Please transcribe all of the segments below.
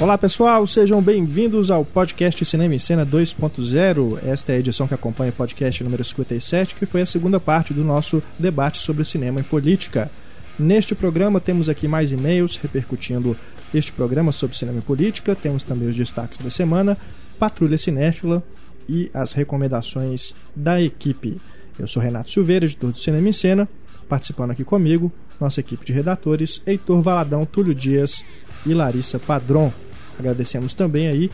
Olá pessoal, sejam bem-vindos ao podcast Cinema em Cena 2.0. Esta é a edição que acompanha o podcast número 57, que foi a segunda parte do nosso debate sobre cinema e política. Neste programa temos aqui mais e-mails repercutindo este programa sobre cinema e política, temos também os destaques da semana, Patrulha Cinéfila e as recomendações da equipe. Eu sou Renato Silveira, editor do Cinema em Cena, participando aqui comigo, nossa equipe de redatores, Heitor Valadão, Túlio Dias e Larissa Padron. Agradecemos também aí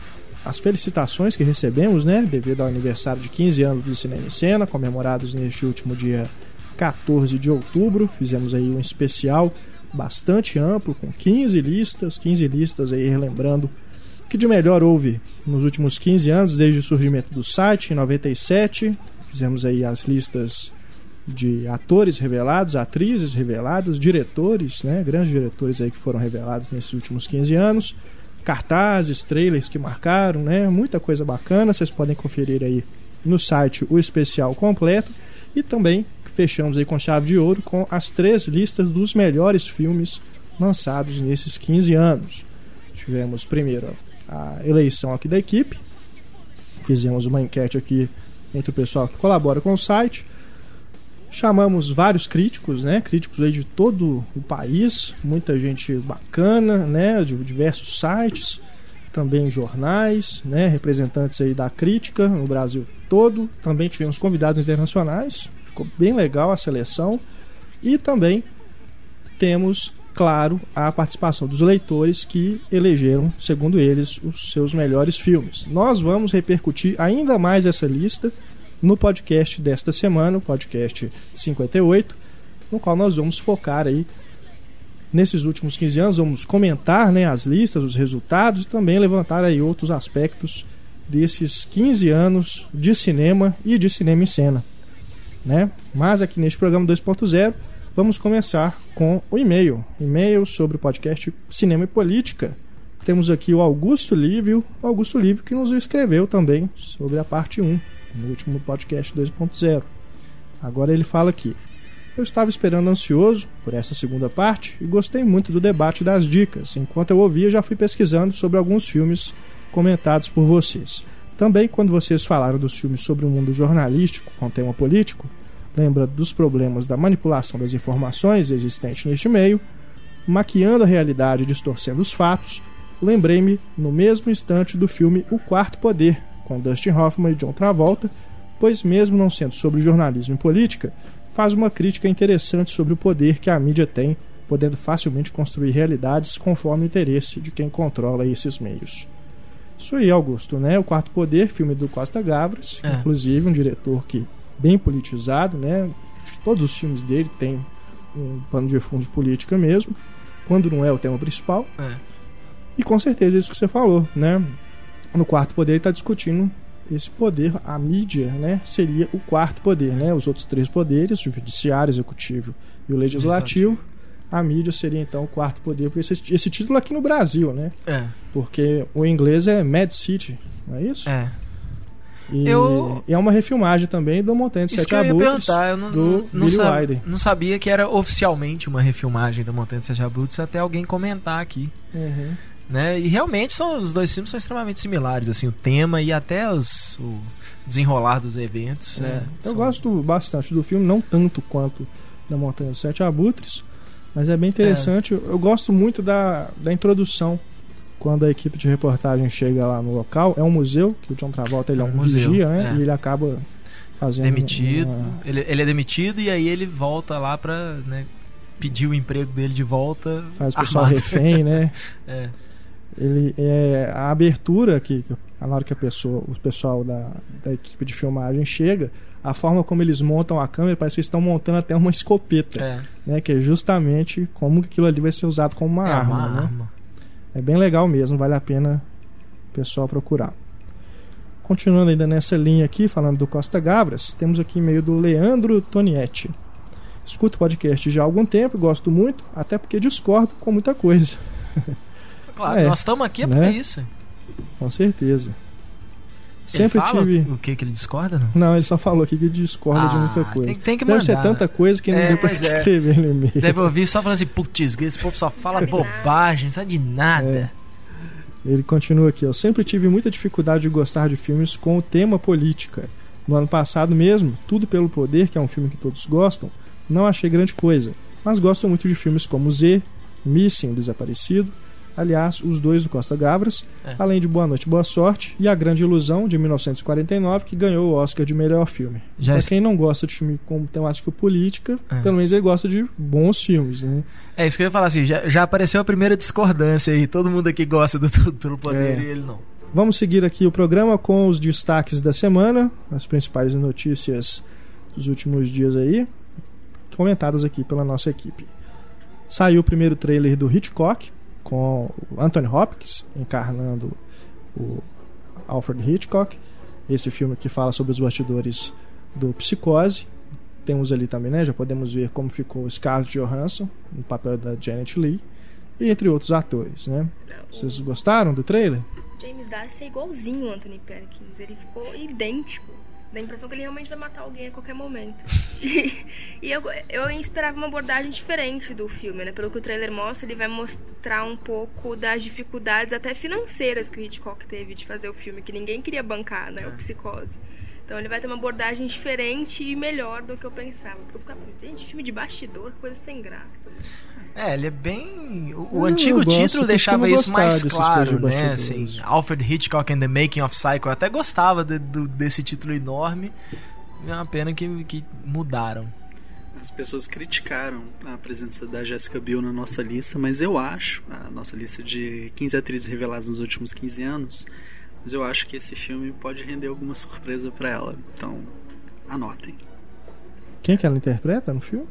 as felicitações que recebemos, né, devido ao aniversário de 15 anos do Cinema em Cena, comemorados neste último dia 14 de outubro. Fizemos aí um especial bastante amplo, com 15 listas, 15 listas aí relembrando o que de melhor houve nos últimos 15 anos, desde o surgimento do site, em 97. Fizemos aí as listas de atores revelados, atrizes reveladas, diretores, né, grandes diretores aí que foram revelados nesses últimos 15 anos cartazes, trailers que marcaram, né? Muita coisa bacana. Vocês podem conferir aí no site o especial completo e também fechamos aí com chave de ouro com as três listas dos melhores filmes lançados nesses 15 anos. Tivemos primeiro a eleição aqui da equipe, fizemos uma enquete aqui entre o pessoal que colabora com o site Chamamos vários críticos, né? Críticos aí de todo o país, muita gente bacana, né? De diversos sites, também jornais, né? Representantes aí da crítica no Brasil todo. Também tivemos convidados internacionais, ficou bem legal a seleção. E também temos, claro, a participação dos leitores que elegeram, segundo eles, os seus melhores filmes. Nós vamos repercutir ainda mais essa lista no podcast desta semana, o podcast 58, no qual nós vamos focar aí nesses últimos 15 anos, vamos comentar né, as listas, os resultados e também levantar aí outros aspectos desses 15 anos de cinema e de cinema em cena. Né? Mas aqui neste programa 2.0 vamos começar com o e-mail. E-mail sobre o podcast Cinema e Política. Temos aqui o Augusto Lívio, o Augusto Lívio que nos escreveu também sobre a parte 1 no último podcast 2.0. Agora ele fala aqui. Eu estava esperando ansioso por essa segunda parte e gostei muito do debate das dicas. Enquanto eu ouvia, já fui pesquisando sobre alguns filmes comentados por vocês. Também, quando vocês falaram dos filmes sobre o mundo jornalístico com tema político, lembra dos problemas da manipulação das informações existente neste meio, maquiando a realidade e distorcendo os fatos, lembrei-me no mesmo instante do filme O Quarto Poder, com Dustin Hoffman e John Travolta, pois, mesmo não sendo sobre jornalismo e política, faz uma crítica interessante sobre o poder que a mídia tem, podendo facilmente construir realidades conforme o interesse de quem controla esses meios. Isso aí, Augusto, né? O Quarto Poder, filme do Costa Gavras, é. inclusive um diretor que bem politizado, né? Todos os filmes dele têm um pano de fundo de política mesmo, quando não é o tema principal. É. E com certeza é isso que você falou, né? No quarto poder ele está discutindo esse poder, a mídia, né, seria o quarto poder, né? Os outros três poderes, o judiciário, o executivo e o legislativo. A mídia seria então o quarto poder, por esse, esse título aqui no Brasil, né? É. Porque o inglês é Mad City, não é isso? É. E eu... é uma refilmagem também do Montanha dos Sete Abutres eu não, do não. Wilder. Não sabia que era oficialmente uma refilmagem do Montanha dos Sete Abutres até alguém comentar aqui. Uhum. Né? E realmente são, os dois filmes são extremamente similares, assim, o tema e até os, o desenrolar dos eventos. É. Né? Eu são... gosto bastante do filme, não tanto quanto da Montanha dos Sete Abutres, mas é bem interessante. É. Eu gosto muito da, da introdução quando a equipe de reportagem chega lá no local. É um museu, que o John Travolta ele é, é um, museu, vigia, né? É. E ele acaba fazendo. Demitido. Uma... Ele, ele é demitido e aí ele volta lá pra né, pedir o emprego dele de volta. Faz o pessoal refém, né? é ele é a abertura que na hora que a pessoa, o pessoal da, da equipe de filmagem chega, a forma como eles montam a câmera parece que estão montando até uma escopeta, é. né? Que é justamente como aquilo ali vai ser usado como uma, é arma, uma né? arma. É bem legal mesmo, vale a pena o pessoal procurar. Continuando ainda nessa linha aqui, falando do Costa Gavras, temos aqui meio do Leandro Tonietti. Escuto o podcast já há algum tempo, gosto muito, até porque discordo com muita coisa. Claro, é, nós estamos aqui é né? para isso. Com certeza. Sempre tive. O que que ele discorda? Não? não, ele só falou aqui que ele discorda ah, de muita coisa. Tem, tem que Deve mandar. ser tanta coisa que não é, deu pra escrever é. no e-mail. Deve ouvir só falando assim, putz, esse povo só fala bobagem, sabe de nada. É. Ele continua aqui: Eu sempre tive muita dificuldade de gostar de filmes com o tema política. No ano passado mesmo, Tudo pelo Poder, que é um filme que todos gostam, não achei grande coisa, mas gosto muito de filmes como Z, Missing, Desaparecido, aliás, os dois do Costa Gavras, é. além de Boa Noite, Boa Sorte e A Grande Ilusão, de 1949, que ganhou o Oscar de melhor filme. Já pra quem não gosta de filme com temática política, é. pelo menos ele gosta de bons filmes, né? É isso que eu ia falar assim, já, já apareceu a primeira discordância aí, todo mundo aqui gosta do Tudo pelo Poder é. e ele não. Vamos seguir aqui o programa com os destaques da semana, as principais notícias dos últimos dias aí, comentadas aqui pela nossa equipe. Saiu o primeiro trailer do Hitchcock, com Anthony Hopkins encarnando o Alfred Hitchcock. Esse filme que fala sobre os bastidores do Psicose. Temos ali também, né? Já podemos ver como ficou Scarlett Johansson no papel da Janet Leigh e entre outros atores, né? Vocês gostaram do trailer? James Darcy é igualzinho o Anthony Perkins. Ele ficou idêntico. Dá a impressão que ele realmente vai matar alguém a qualquer momento. E, e eu, eu esperava uma abordagem diferente do filme, né? Pelo que o trailer mostra, ele vai mostrar um pouco das dificuldades até financeiras que o Hitchcock teve de fazer o filme, que ninguém queria bancar, né? O é. Psicose. Então ele vai ter uma abordagem diferente e melhor do que eu pensava. Porque eu ficava, gente, filme de bastidor, coisa sem graça. É, ele é bem. O, o antigo gosto, título deixava isso mais claro, né? Assim, Alfred Hitchcock and the Making of Psycho. Eu até gostava de, de, desse título enorme. É uma pena que, que mudaram. As pessoas criticaram a presença da Jessica Biel na nossa lista, mas eu acho, a nossa lista de 15 atrizes reveladas nos últimos 15 anos, mas eu acho que esse filme pode render alguma surpresa para ela. Então, anotem. Quem que ela interpreta no filme?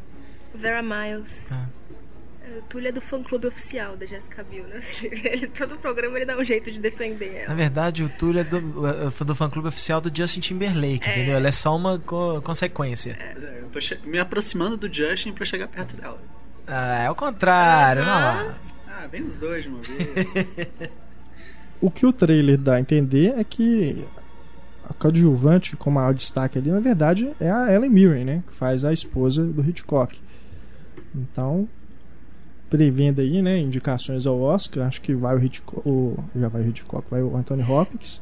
Vera Miles. Ah. O Túlio é do fã clube oficial da Jessica Biel, né? Ele, todo programa ele dá um jeito de defender ela. Na verdade, o Túlio é do, é, do fã clube oficial do Justin Timberlake, é. entendeu? Ela é só uma co consequência. É. é eu tô me aproximando do Justin pra chegar perto dela. Ah, é o contrário, não lá. Ah, vem os dois de uma vez. o que o trailer dá a entender é que a coadjuvante com maior destaque ali, na verdade, é a Ellen Mirren, né? Que faz a esposa do Hitchcock. Então, prevendo aí, né, indicações ao Oscar, acho que vai o Hitchcock, o, já vai o Hitchcock, vai o Anthony Hopkins.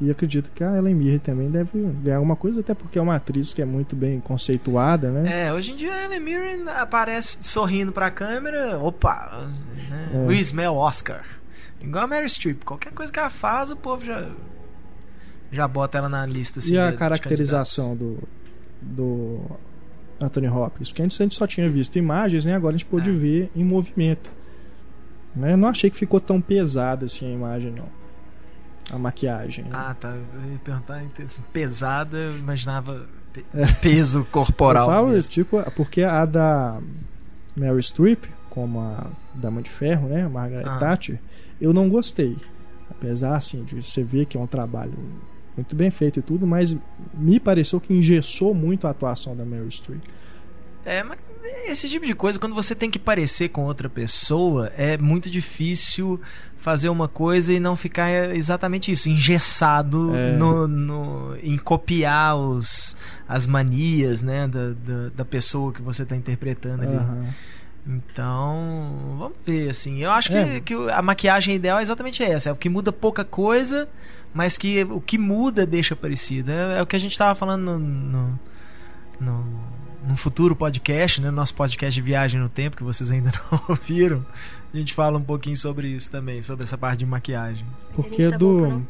E acredito que a Ellen Mirren também deve ganhar alguma coisa, até porque é uma atriz que é muito bem conceituada, né? É, hoje em dia a Ellen Mirren aparece sorrindo pra câmera, opa, né? É. We smell Oscar. Igual a Mary Streep, qualquer coisa que ela faz, o povo já já bota ela na lista assim, E a de, caracterização de do do Anthony Hopkins, porque antes a gente só tinha visto imagens, né? Agora a gente pôde é. ver em movimento. Né? Não achei que ficou tão pesada assim a imagem, não. A maquiagem. Né? Ah, tá. Eu ia perguntar pesada, eu imaginava é. peso corporal. Eu falo mesmo. tipo, porque a da Mary Streep, como a Dama de Ferro, né? A Margaret ah. Thatcher, eu não gostei. Apesar, assim, de você ver que é um trabalho muito bem feito e tudo, mas me pareceu que engessou muito a atuação da Mary Streep. É, mas esse tipo de coisa, quando você tem que parecer com outra pessoa, é muito difícil fazer uma coisa e não ficar exatamente isso, engessado é. no, no, em copiar os, as manias né, da, da, da pessoa que você está interpretando ali. Uhum. Então, vamos ver, assim. Eu acho é. que, que a maquiagem ideal é exatamente essa. É o que muda pouca coisa, mas que o que muda deixa parecido. É, é o que a gente estava falando no, no, no, no, futuro podcast, né? Nosso podcast de viagem no tempo, que vocês ainda não ouviram. A gente fala um pouquinho sobre isso também, sobre essa parte de maquiagem. Porque tá do.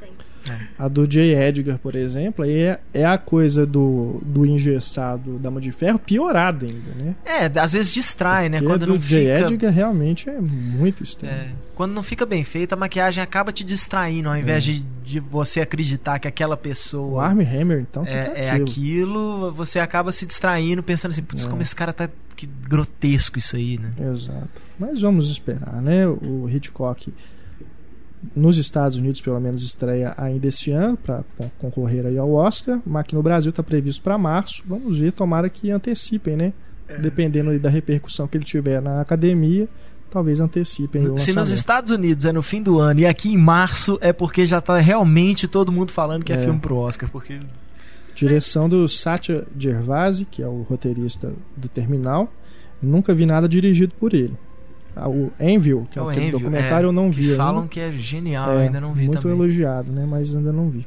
É. A do J. Edgar, por exemplo, aí é, é a coisa do, do engessado Dama de Ferro piorada ainda, né? É, às vezes distrai, né? Porque né? Quando do não J. Fica... Edgar realmente é muito estranho. É. Quando não fica bem feita, a maquiagem acaba te distraindo, ao invés é. de, de você acreditar que aquela pessoa. O Armie Hammer, então, é, é, é aquilo. aquilo. você acaba se distraindo, pensando assim, putz, é. como esse cara tá. Que grotesco isso aí, né? Exato. Mas vamos esperar, né? O Hitchcock nos Estados Unidos, pelo menos, estreia ainda esse ano para concorrer aí ao Oscar, mas aqui no Brasil está previsto para março. Vamos ver, tomara que antecipem, né? É. Dependendo da repercussão que ele tiver na academia, talvez antecipem. O Se nos Estados Unidos é no fim do ano e aqui em março é porque já está realmente todo mundo falando que é, é filme pro Oscar, porque direção do Satya Gervasi, que é o roteirista do Terminal. Nunca vi nada dirigido por ele. O Envil, que é, é aquele Envil, documentário, é, eu não vi. Falam que é genial, é, eu ainda não vi muito também. elogiado, né? Mas ainda não vi.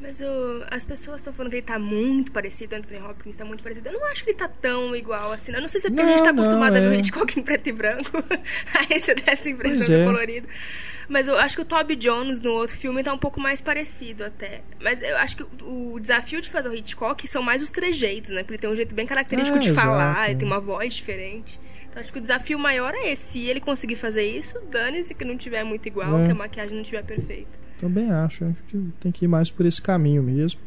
Mas eu, as pessoas estão falando que ele tá muito parecido, Anthony Hopkins tá muito parecido. Eu não acho que ele tá tão igual assim. Eu não sei se é porque não, a gente tá acostumado é. a ver o Hitchcock em preto e branco. Aí você dá essa impressão é. colorido. Mas eu acho que o Toby Jones no outro filme tá um pouco mais parecido até. Mas eu acho que o, o desafio de fazer o Hitchcock são mais os trejeitos, né? Porque ele tem um jeito bem característico é, de exato. falar, ele tem uma voz diferente. Então acho que o desafio maior é esse. Se ele conseguir fazer isso, dane-se que não tiver muito igual, é. que a maquiagem não estiver perfeita. Também acho. Acho que tem que ir mais por esse caminho mesmo.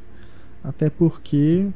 Até porque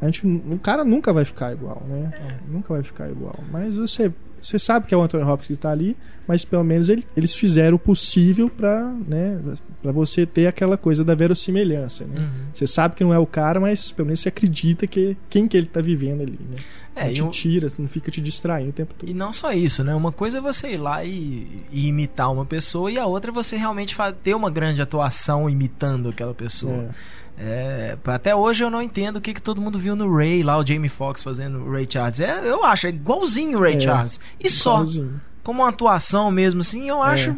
a gente, o cara nunca vai ficar igual, né? É. Nunca vai ficar igual. Mas você você sabe que é o Anthony Hopkins que está ali, mas pelo menos ele, eles fizeram o possível para né, pra você ter aquela coisa da verossimilhança. Né? Uhum. Você sabe que não é o cara, mas pelo menos você acredita que quem que ele está vivendo ali. Né? É, não te eu... tira, não fica te distraindo o tempo todo. E não só isso, né? Uma coisa é você ir lá e, e imitar uma pessoa, e a outra é você realmente ter uma grande atuação imitando aquela pessoa. É. É, até hoje eu não entendo o que, que todo mundo viu no Ray, lá o Jamie Foxx fazendo o Ray Charles. É, eu acho, é igualzinho o Ray é, Charles. E só. Como uma atuação mesmo, assim, eu acho, é.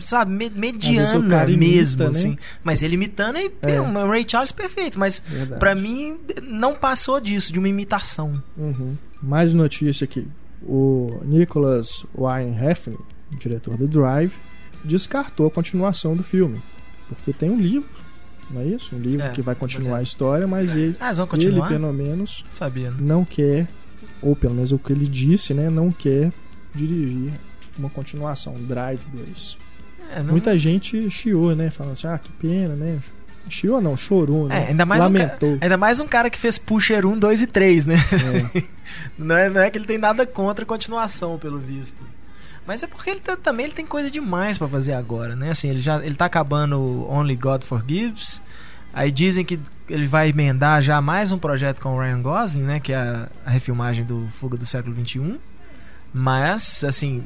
sabe, me, mediana mesmo, imita, assim. Né? Mas ele imitando é, é. um Ray Charles perfeito. Mas para mim não passou disso, de uma imitação. Uhum. Mais notícia aqui. O Nicholas Wayne Refn, diretor do Drive, descartou a continuação do filme. Porque tem um livro não é isso? Um livro é, que vai continuar é. a história, mas ele, ah, ele pelo menos Sabia, né? não quer, ou pelo menos o que ele disse, né, não quer dirigir uma continuação, Drive 2. É, não... Muita gente chiou, né, falando assim, ah, que pena, né? Chiou não, chorou, né? É, ainda mais Lamentou. Um, ainda mais um cara que fez Pusher 1, 2 e 3, né? É. não, é, não é que ele tem nada contra a continuação, pelo visto. Mas é porque ele tá, também ele tem coisa demais para fazer agora, né? Assim, ele já ele tá acabando Only God Forgives. Aí dizem que ele vai emendar já mais um projeto com o Ryan Gosling, né? Que é a, a refilmagem do Fuga do Século XXI. Mas, assim,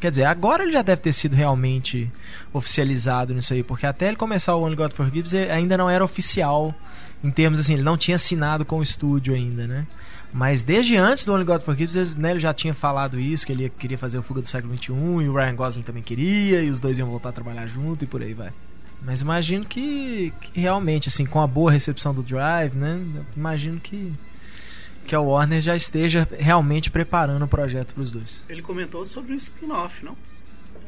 Quer dizer, agora ele já deve ter sido realmente oficializado nisso aí, porque até ele começar o Only God Forgives ainda não era oficial em termos assim, ele não tinha assinado com o estúdio ainda, né? Mas desde antes do Only God Forgives, né, ele já tinha falado isso, que ele queria fazer o Fuga do Século XXI, e o Ryan Gosling também queria, e os dois iam voltar a trabalhar junto e por aí vai. Mas imagino que, que realmente, assim, com a boa recepção do Drive, né, imagino que que a Warner já esteja realmente preparando o projeto para os dois. Ele comentou sobre um spin-off, não?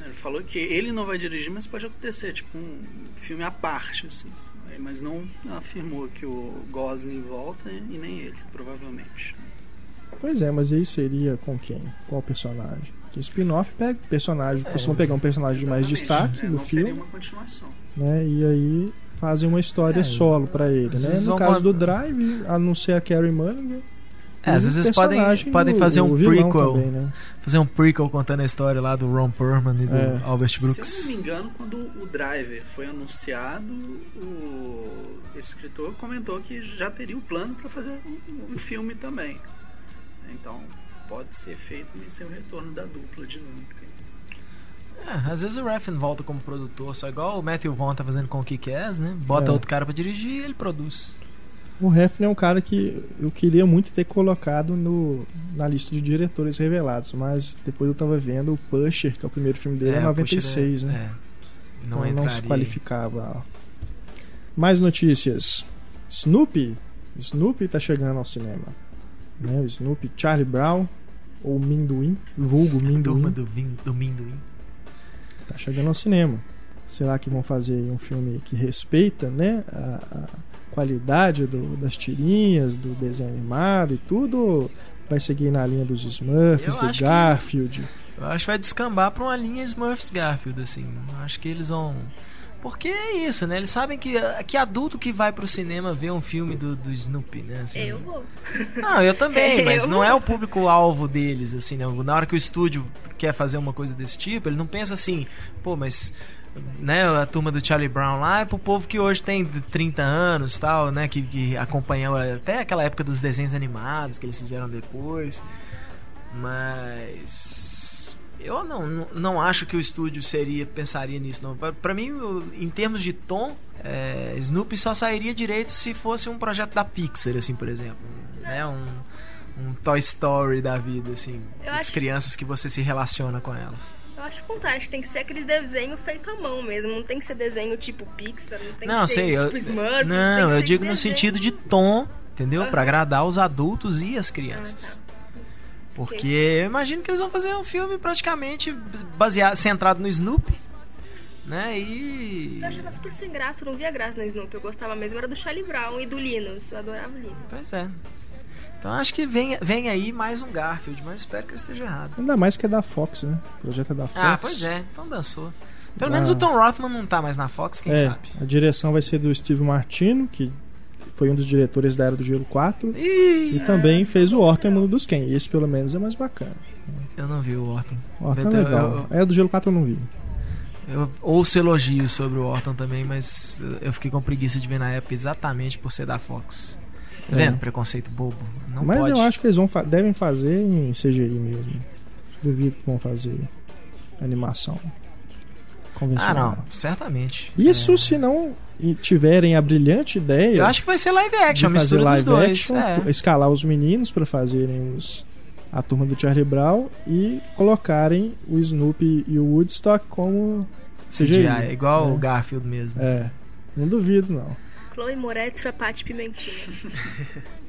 Ele falou que ele não vai dirigir, mas pode acontecer, tipo um filme à parte, assim mas não afirmou que o Gosling volta e nem ele, provavelmente. Pois é, mas aí seria com quem? Qual personagem? Que spin-off pega personagem, é, costuma pegar um personagem de mais destaque é, do filme. Seria uma continuação. Né? E aí fazem uma história é, solo para ele, né? No caso do Drive, anuncia a Carrie Mulligan é, às vezes podem, podem fazer um prequel. Também, né? Fazer um prequel contando a história lá do Ron Perlman e do é. Albert Brooks. Se eu não me engano, quando o Driver foi anunciado, o escritor comentou que já teria o um plano para fazer um, um, filme também. Então, pode ser feito em seu retorno da dupla dinâmica. É, às vezes o Refn volta como produtor, só igual o Matthew Vaughn tá fazendo com o Kick-Ass, né? Bota é. outro cara para dirigir e ele produz. O Hefner é um cara que eu queria muito ter colocado no, na lista de diretores revelados, mas depois eu tava vendo o Pusher, que é o primeiro filme dele, é, é 96, é, né? É, não, então não se qualificava. Mais notícias. Snoopy. Snoopy tá chegando ao cinema. Né? O Snoopy, Charlie Brown, ou Minduim, vulgo Minduim. Turma do, do Minduim. Tá chegando ao cinema. Será que vão fazer um filme que respeita, né? A, a qualidade do, das tirinhas, do desenho animado e tudo, vai seguir na linha dos Smurfs, do Garfield? Que, eu acho que vai descambar pra uma linha Smurfs Garfield, assim. Acho que eles vão. Porque é isso, né? Eles sabem que, que adulto que vai pro cinema ver um filme do, do Snoopy, né? Assim, eu vou. Não, eu também, mas eu não vou. é o público-alvo deles, assim, né? Na hora que o estúdio quer fazer uma coisa desse tipo, ele não pensa assim, pô, mas né, a turma do Charlie Brown lá é pro povo que hoje tem 30 anos tal, né, que, que acompanhou até aquela época dos desenhos animados que eles fizeram depois. Mas eu não, não acho que o estúdio seria pensaria nisso não. Para mim, em termos de tom, é, Snoopy só sairia direito se fosse um projeto da Pixar, assim, por exemplo, né, um um Toy Story da vida, assim. as acho... crianças que você se relaciona com elas. Acho fantástico, tem que ser aquele desenho feito à mão mesmo, não tem que ser desenho tipo Pixar, não tem não, que sei, ser tipo eu, Smurf. Não, eu digo no sentido de tom, entendeu? Uhum. Para agradar os adultos e as crianças. Ah, tá. Porque eu imagino que eles vão fazer um filme praticamente baseado, centrado no Snoopy. Né? E. Eu achava super sem graça, eu não via graça no Snoopy. Eu gostava mesmo, era do Charlie Brown e do Linus. Eu adorava o Linus. Pois é. Então acho que vem, vem aí mais um Garfield, mas espero que eu esteja errado. Ainda mais que é da Fox, né? O projeto é da Fox. Ah, pois é, então dançou. Pelo ah. menos o Tom Rothman não tá mais na Fox, quem é, sabe? A direção vai ser do Steve Martino, que foi um dos diretores da Era do Gelo 4. Ih, e também é, fez o Orton e Mundo dos Ken. Esse pelo menos é mais bacana. Eu não vi o Orton. O Orton é legal. Eu, eu, Era do Gelo 4 eu não vi. Eu ouço elogios sobre o Orton também, mas eu fiquei com preguiça de ver na época exatamente por ser da Fox. Tá vendo? É. Preconceito bobo. Não mas pode. eu acho que eles vão fa devem fazer em CGI mesmo. Duvido que vão fazer animação convencional. Ah, não, certamente. Isso é. se não tiverem a brilhante ideia. Eu acho que vai ser live action, de fazer live action, é. escalar os meninos para fazerem os a turma do Charlie Brown e colocarem o Snoopy e o Woodstock como CGI, CGI igual né? o Garfield mesmo. É, não duvido não. Chloe Moretz pra Paty Pimentinha.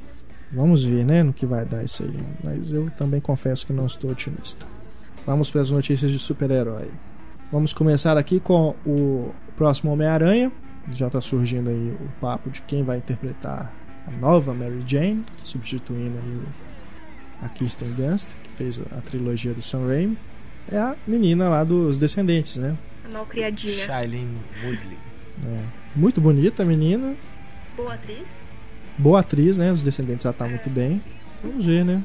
Vamos ver, né, no que vai dar isso aí. Mas eu também confesso que não estou otimista. Vamos para as notícias de super-herói. Vamos começar aqui com o próximo Homem-Aranha. Já está surgindo aí o papo de quem vai interpretar a nova Mary Jane, substituindo aí a Kirsten Dunst, que fez a trilogia do Sam Raimi. É a menina lá dos Descendentes, né? A malcriadinha. Shailene Woodley. É. Muito bonita a menina. Boa atriz. Boa atriz, né? Os Descendentes já tá muito bem. Vamos ver, né?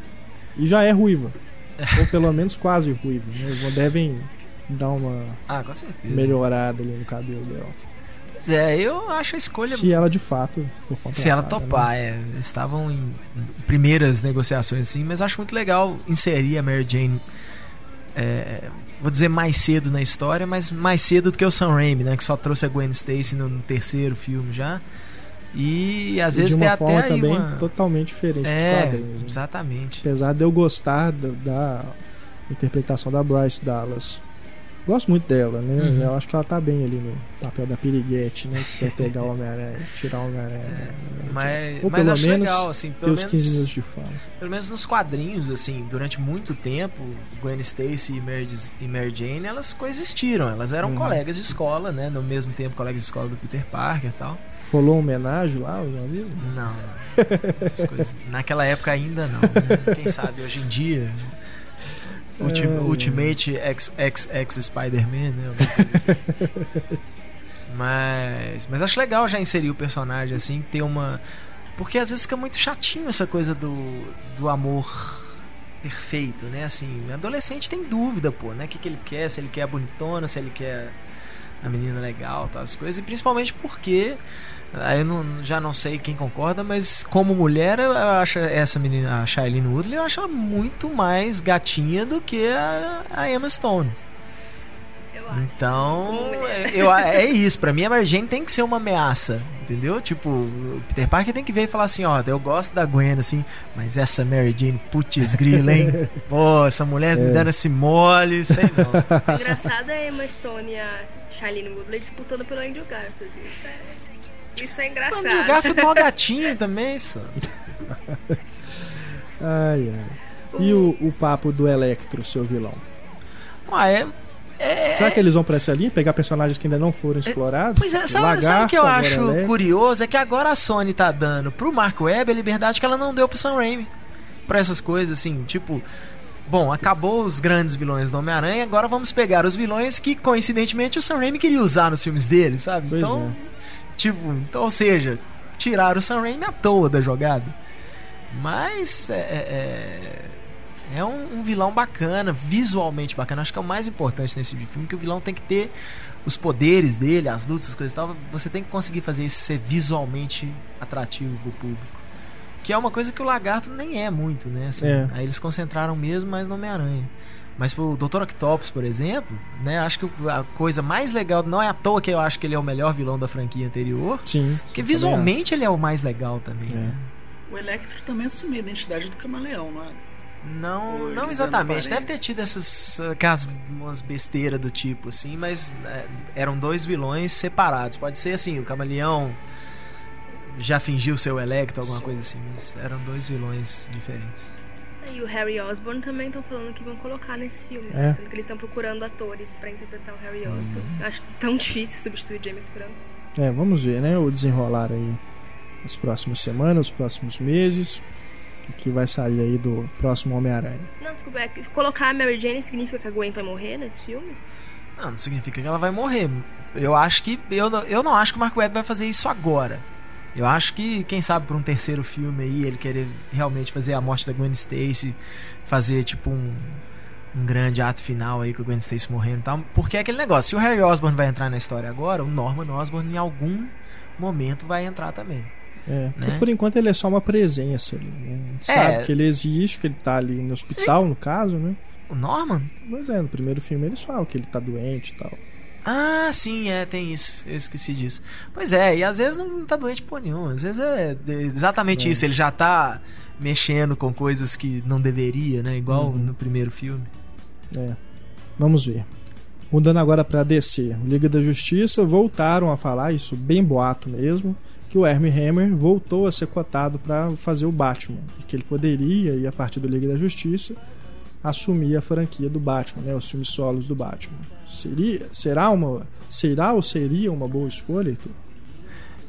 E já é ruiva. Ou pelo menos quase ruiva. Né? Eles devem dar uma ah, melhorada ali no cabelo dela. Pois é, eu acho a escolha. Se ela de fato for Se ela topar, né? é. Estavam em primeiras negociações assim, mas acho muito legal inserir a Mary Jane. É, vou dizer mais cedo na história, mas mais cedo do que o Sam Raimi, né? Que só trouxe a Gwen Stacy no, no terceiro filme já. E às e vezes de uma forma também uma... totalmente diferente é, dos quadrinhos. Né? Exatamente. Apesar de eu gostar da, da interpretação da Bryce Dallas Gosto muito dela, né? Uhum. Eu acho que ela tá bem ali no papel da piriguete, né? Que quer pegar o Homem-Aranha, tirar o Homem-Aranha. É, né? mas, Ou mas pelo menos legal, assim, pelo menos, 15 minutos de fala. Pelo menos nos quadrinhos, assim, durante muito tempo, Gwen Stacy e Mary, e Mary Jane, elas coexistiram. Elas eram uhum. colegas de escola, né? No mesmo tempo, colegas de escola do Peter Parker e tal. Rolou uma homenagem lá, alguma vez? Não. coisas, naquela época ainda não. Né? Quem sabe hoje em dia Ulti é. Ultimate XXX Spider-Man, né? Assim. mas, mas acho legal já inserir o personagem assim, ter uma. Porque às vezes fica muito chatinho essa coisa do, do amor perfeito, né? Assim, adolescente tem dúvida, pô, né? O que, que ele quer, se ele quer a bonitona, se ele quer a menina legal, tal, as coisas. E principalmente porque Aí eu não, já não sei quem concorda, mas como mulher, eu acho essa menina, a Shailene Woodley, eu acho ela muito mais gatinha do que a, a Emma Stone. Então, eu, é isso. Pra mim, a Mary Jane tem que ser uma ameaça, entendeu? Tipo, o Peter Parker tem que ver e falar assim: ó, eu gosto da Gwen, assim, mas essa Mary Jane, putz, grila, hein? Pô, essa mulher é. me dando esse mole, sei não. O engraçado é a Emma Stone e a Shailene Woodley disputando pelo Andrew Garfield. Isso é. Isso é engraçado. Andrew Garfield é mó gatinho também, isso. ai, ai. E o, o papo do Electro, seu vilão? Ah, é, é, Será que eles vão pra essa linha, pegar personagens que ainda não foram é, explorados? Pois é, sabe, Lagarto, sabe o que eu acho Electro? curioso? É que agora a Sony tá dando pro Mark Webb a liberdade que ela não deu pro Sam Raimi. Pra essas coisas, assim, tipo... Bom, acabou os grandes vilões do Homem-Aranha, agora vamos pegar os vilões que, coincidentemente, o Sam Raimi queria usar nos filmes dele, sabe? Pois então, é. Tipo, então, ou seja, tiraram o Sam Raimi à toa da jogada. Mas é, é, é, é um, um, vilão bacana, visualmente bacana. Acho que é o mais importante nesse tipo de filme, que o vilão tem que ter os poderes dele, as lutas, as coisas e tal. Você tem que conseguir fazer isso ser visualmente atrativo pro público. Que é uma coisa que o Lagarto nem é muito, né? Assim, é. Aí eles concentraram mesmo mais no Homem-Aranha. Mas o Dr. Octopus, por exemplo, né? Acho que a coisa mais legal, não é à toa que eu acho que ele é o melhor vilão da franquia anterior. Sim. Porque visualmente ele é o mais legal também. É. Né? O Electro também assumiu a identidade do camaleão, não é? Não, não exatamente. Deve ter tido essas aquelas umas besteiras do tipo assim, mas é, eram dois vilões separados. Pode ser assim, o camaleão já fingiu ser o Electro, alguma Sim. coisa assim, mas eram dois vilões diferentes. E o Harry Osborn também estão falando que vão colocar nesse filme. É. que eles estão procurando atores para interpretar o Harry Osborn. Uhum. Acho tão difícil substituir James Franco. É, vamos ver, né? O desenrolar aí nas próximas semanas, os próximos meses. O que vai sair aí do próximo Homem-Aranha. Não, desculpa, é colocar a Mary Jane significa que a Gwen vai morrer nesse filme? Não, não significa que ela vai morrer. Eu acho que. Eu, eu não acho que o Mark Webb vai fazer isso agora. Eu acho que, quem sabe, para um terceiro filme aí, ele querer realmente fazer a morte da Gwen Stacy, fazer tipo um, um grande ato final aí com a Gwen Stacy morrendo e tal. Porque é aquele negócio, se o Harry Osborn vai entrar na história agora, o Norman Osborn em algum momento vai entrar também. É, né? por enquanto ele é só uma presença ali, né? A gente é. sabe que ele existe, que ele tá ali no hospital, no caso, né? O Norman? Pois é, no primeiro filme eles falam que ele tá doente e tal. Ah, sim, é, tem isso. Eu esqueci disso. Pois é, e às vezes não tá doente por nenhum. Às vezes é exatamente é. isso. Ele já tá mexendo com coisas que não deveria, né? Igual uhum. no primeiro filme. É. Vamos ver. Mudando agora para DC. Liga da Justiça voltaram a falar, isso bem boato mesmo, que o Hermie Hammer voltou a ser cotado para fazer o Batman. E que ele poderia, ir a partir do Liga da Justiça, assumir a franquia do Batman, né, os filmes solos do Batman. Seria, será uma, será ou seria uma boa escolha, Heitor?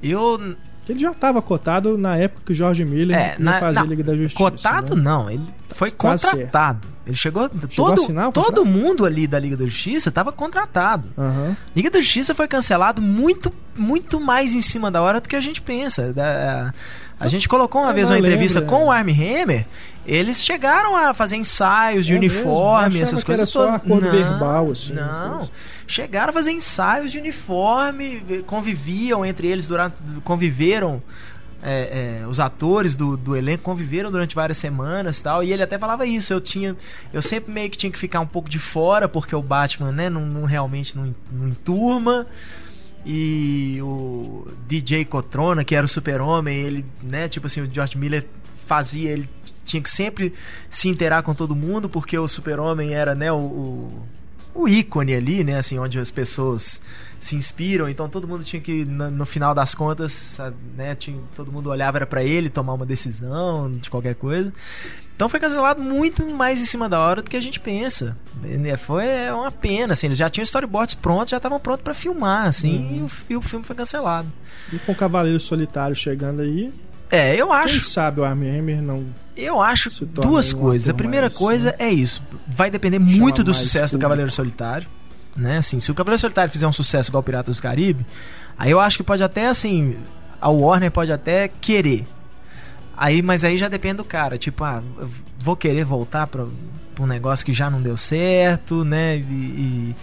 Eu ele já estava cotado na época que o Jorge Miller é, ia fazer Liga da Justiça. Cotado né? não, ele foi Quase contratado. Ser. Ele chegou, chegou todo, todo mundo ali da Liga da Justiça estava contratado. Uhum. Liga da Justiça foi cancelado muito, muito mais em cima da hora do que a gente pensa. Da, a gente colocou uma vez uma entrevista lembro, com o Armie Hammer. Eles chegaram a fazer ensaios de é uniforme, essas coisas. Era só acordo não, verbal, assim. Não. Chegaram a fazer ensaios de uniforme, conviviam entre eles durante. conviveram. É, é, os atores do, do elenco conviveram durante várias semanas tal e ele até falava isso eu tinha eu sempre meio que tinha que ficar um pouco de fora porque o Batman né não, não realmente não, não enturma e o DJ Cotrona, que era o super-homem, ele, né, tipo assim, o George Miller fazia, ele tinha que sempre se interar com todo mundo, porque o super-homem era, né, o, o, o, ícone ali, né, assim, onde as pessoas se inspiram, então todo mundo tinha que, no, no final das contas, né, tinha, todo mundo olhava para ele tomar uma decisão de qualquer coisa. Então foi cancelado muito mais em cima da hora do que a gente pensa. É, foi é uma pena, assim, eles já tinham storyboards prontos, já estavam prontos para filmar, assim, uhum. e, o, e, o, filme foi cancelado. E com o Cavaleiro Solitário chegando aí. É, eu acho. Quem sabe o Armie Hammer não. Eu acho duas coisas. A primeira mais, coisa né? é isso. Vai depender muito do sucesso público. do Cavaleiro Solitário. Né? Assim, se o Cavaleiro Solitário fizer um sucesso igual Piratas do Caribe, aí eu acho que pode até assim. A Warner pode até querer Aí, mas aí já depende do cara. Tipo, ah, vou querer voltar para um negócio que já não deu certo, né? E, e,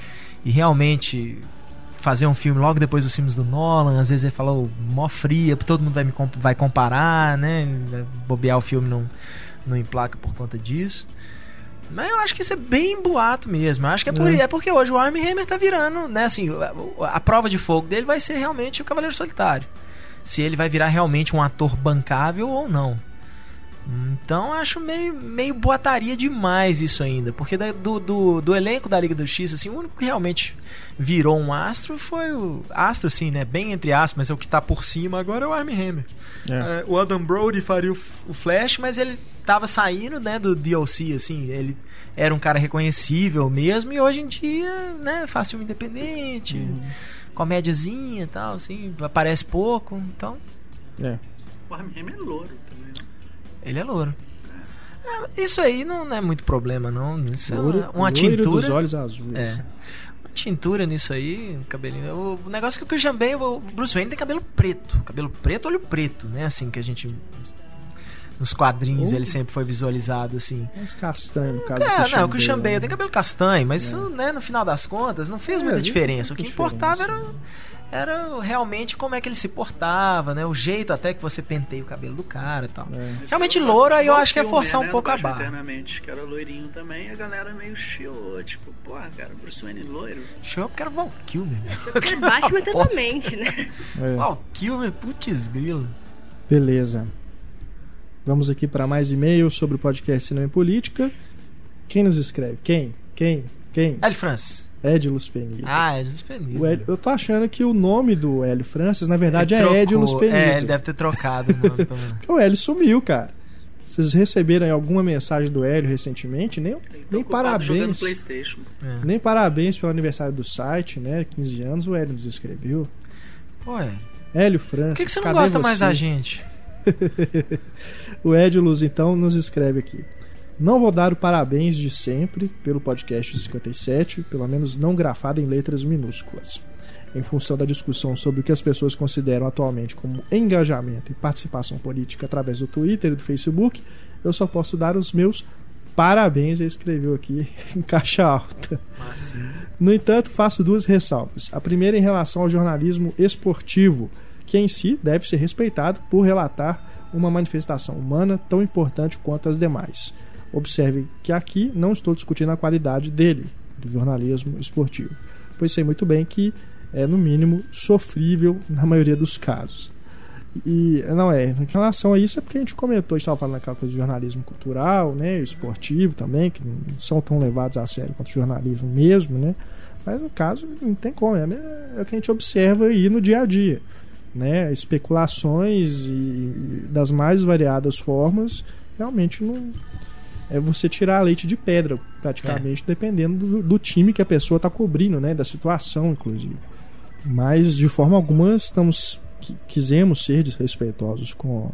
e, realmente fazer um filme logo depois dos filmes do Nolan. Às vezes ele falou mó fria, todo mundo vai, me vai comparar, né? Bobear o filme não, não emplaca por conta disso. Mas eu acho que isso é bem boato mesmo. Eu acho que é, por, é. é porque hoje o Armie Hammer tá virando, né? Assim, a, a prova de fogo dele vai ser realmente o Cavaleiro Solitário se ele vai virar realmente um ator bancável ou não. Então acho meio, meio boataria demais isso ainda. Porque da, do, do, do, elenco da Liga do X, assim, o único que realmente virou um astro foi o. Astro, sim, né? Bem entre aspas, mas é o que tá por cima agora é o Armie Hammer. É. É, o Adam Brody faria o, o, Flash, mas ele tava saindo, né, do DLC, assim. Ele era um cara reconhecível mesmo, e hoje em dia, né, faz filme independente. Uhum comédiazinha e tal, assim, aparece pouco, então. É. O Armie é louro também, não? Ele é louro. É, isso aí não é muito problema, não. Isso louro, é uma tintura. dos olhos azuis. É. Uma tintura nisso aí, cabelinho. O negócio é que o Christian Bale, o Bruce Wayne tem cabelo preto. Cabelo preto, olho preto, né? Assim, que a gente nos quadrinhos ele sempre foi visualizado assim. Mais castanho, no caso é, do não, o Christian Bale tem cabelo castanho, mas é. isso, né, no final das contas, não fez é, muita diferença. O que importava era, era realmente como é que ele se portava, né? O jeito até que você penteia o cabelo do cara e tal. É. Realmente louro, aí eu acho que é forçar né, um pouco a barra. Internamente, que era loirinho também, a galera meio chiou, tipo, pô, cara, Bruce Wayne loiro. Chiou porque era Val Kilmer. Porque baixo eternamente, né? É. Val Kilmer, putz grilo. Beleza. Vamos aqui para mais e-mails sobre o podcast Cinema e Política. Quem nos escreve? Quem? Quem? Quem? Hélio Francis. Edilus Penida. Ah, Edilus Penida. Hélio, eu tô achando que o nome do Hélio Francis, na verdade, ele é Edilus Penida. É, ele deve ter trocado o nome Porque o Hélio sumiu, cara. Vocês receberam alguma mensagem do Hélio recentemente? Nem, nem parabéns. É. Nem parabéns pelo aniversário do site, né? 15 anos o Hélio nos escreveu. Pô, é. Hélio Francis. Por que, que você não gosta você? mais da gente? o Edilus, então, nos escreve aqui. Não vou dar o parabéns de sempre pelo podcast 57, pelo menos não grafado em letras minúsculas. Em função da discussão sobre o que as pessoas consideram atualmente como engajamento e participação política através do Twitter e do Facebook, eu só posso dar os meus parabéns. Ele escreveu aqui em caixa alta. No entanto, faço duas ressalvas. A primeira em relação ao jornalismo esportivo que em si deve ser respeitado por relatar uma manifestação humana tão importante quanto as demais. Observe que aqui não estou discutindo a qualidade dele, do jornalismo esportivo, pois sei muito bem que é, no mínimo, sofrível na maioria dos casos. E não é, em relação a isso é porque a gente comentou, a gente estava falando aquela coisa de jornalismo cultural, né, esportivo também, que não são tão levados a sério quanto o jornalismo mesmo, né? Mas no caso não tem como, é, é o que a gente observa aí no dia a dia né, especulações e, das mais variadas formas, realmente não é você tirar leite de pedra, praticamente, é. dependendo do, do, time que a pessoa está cobrindo, né, da situação, inclusive. Mas de forma alguma estamos quisemos ser desrespeitosos com o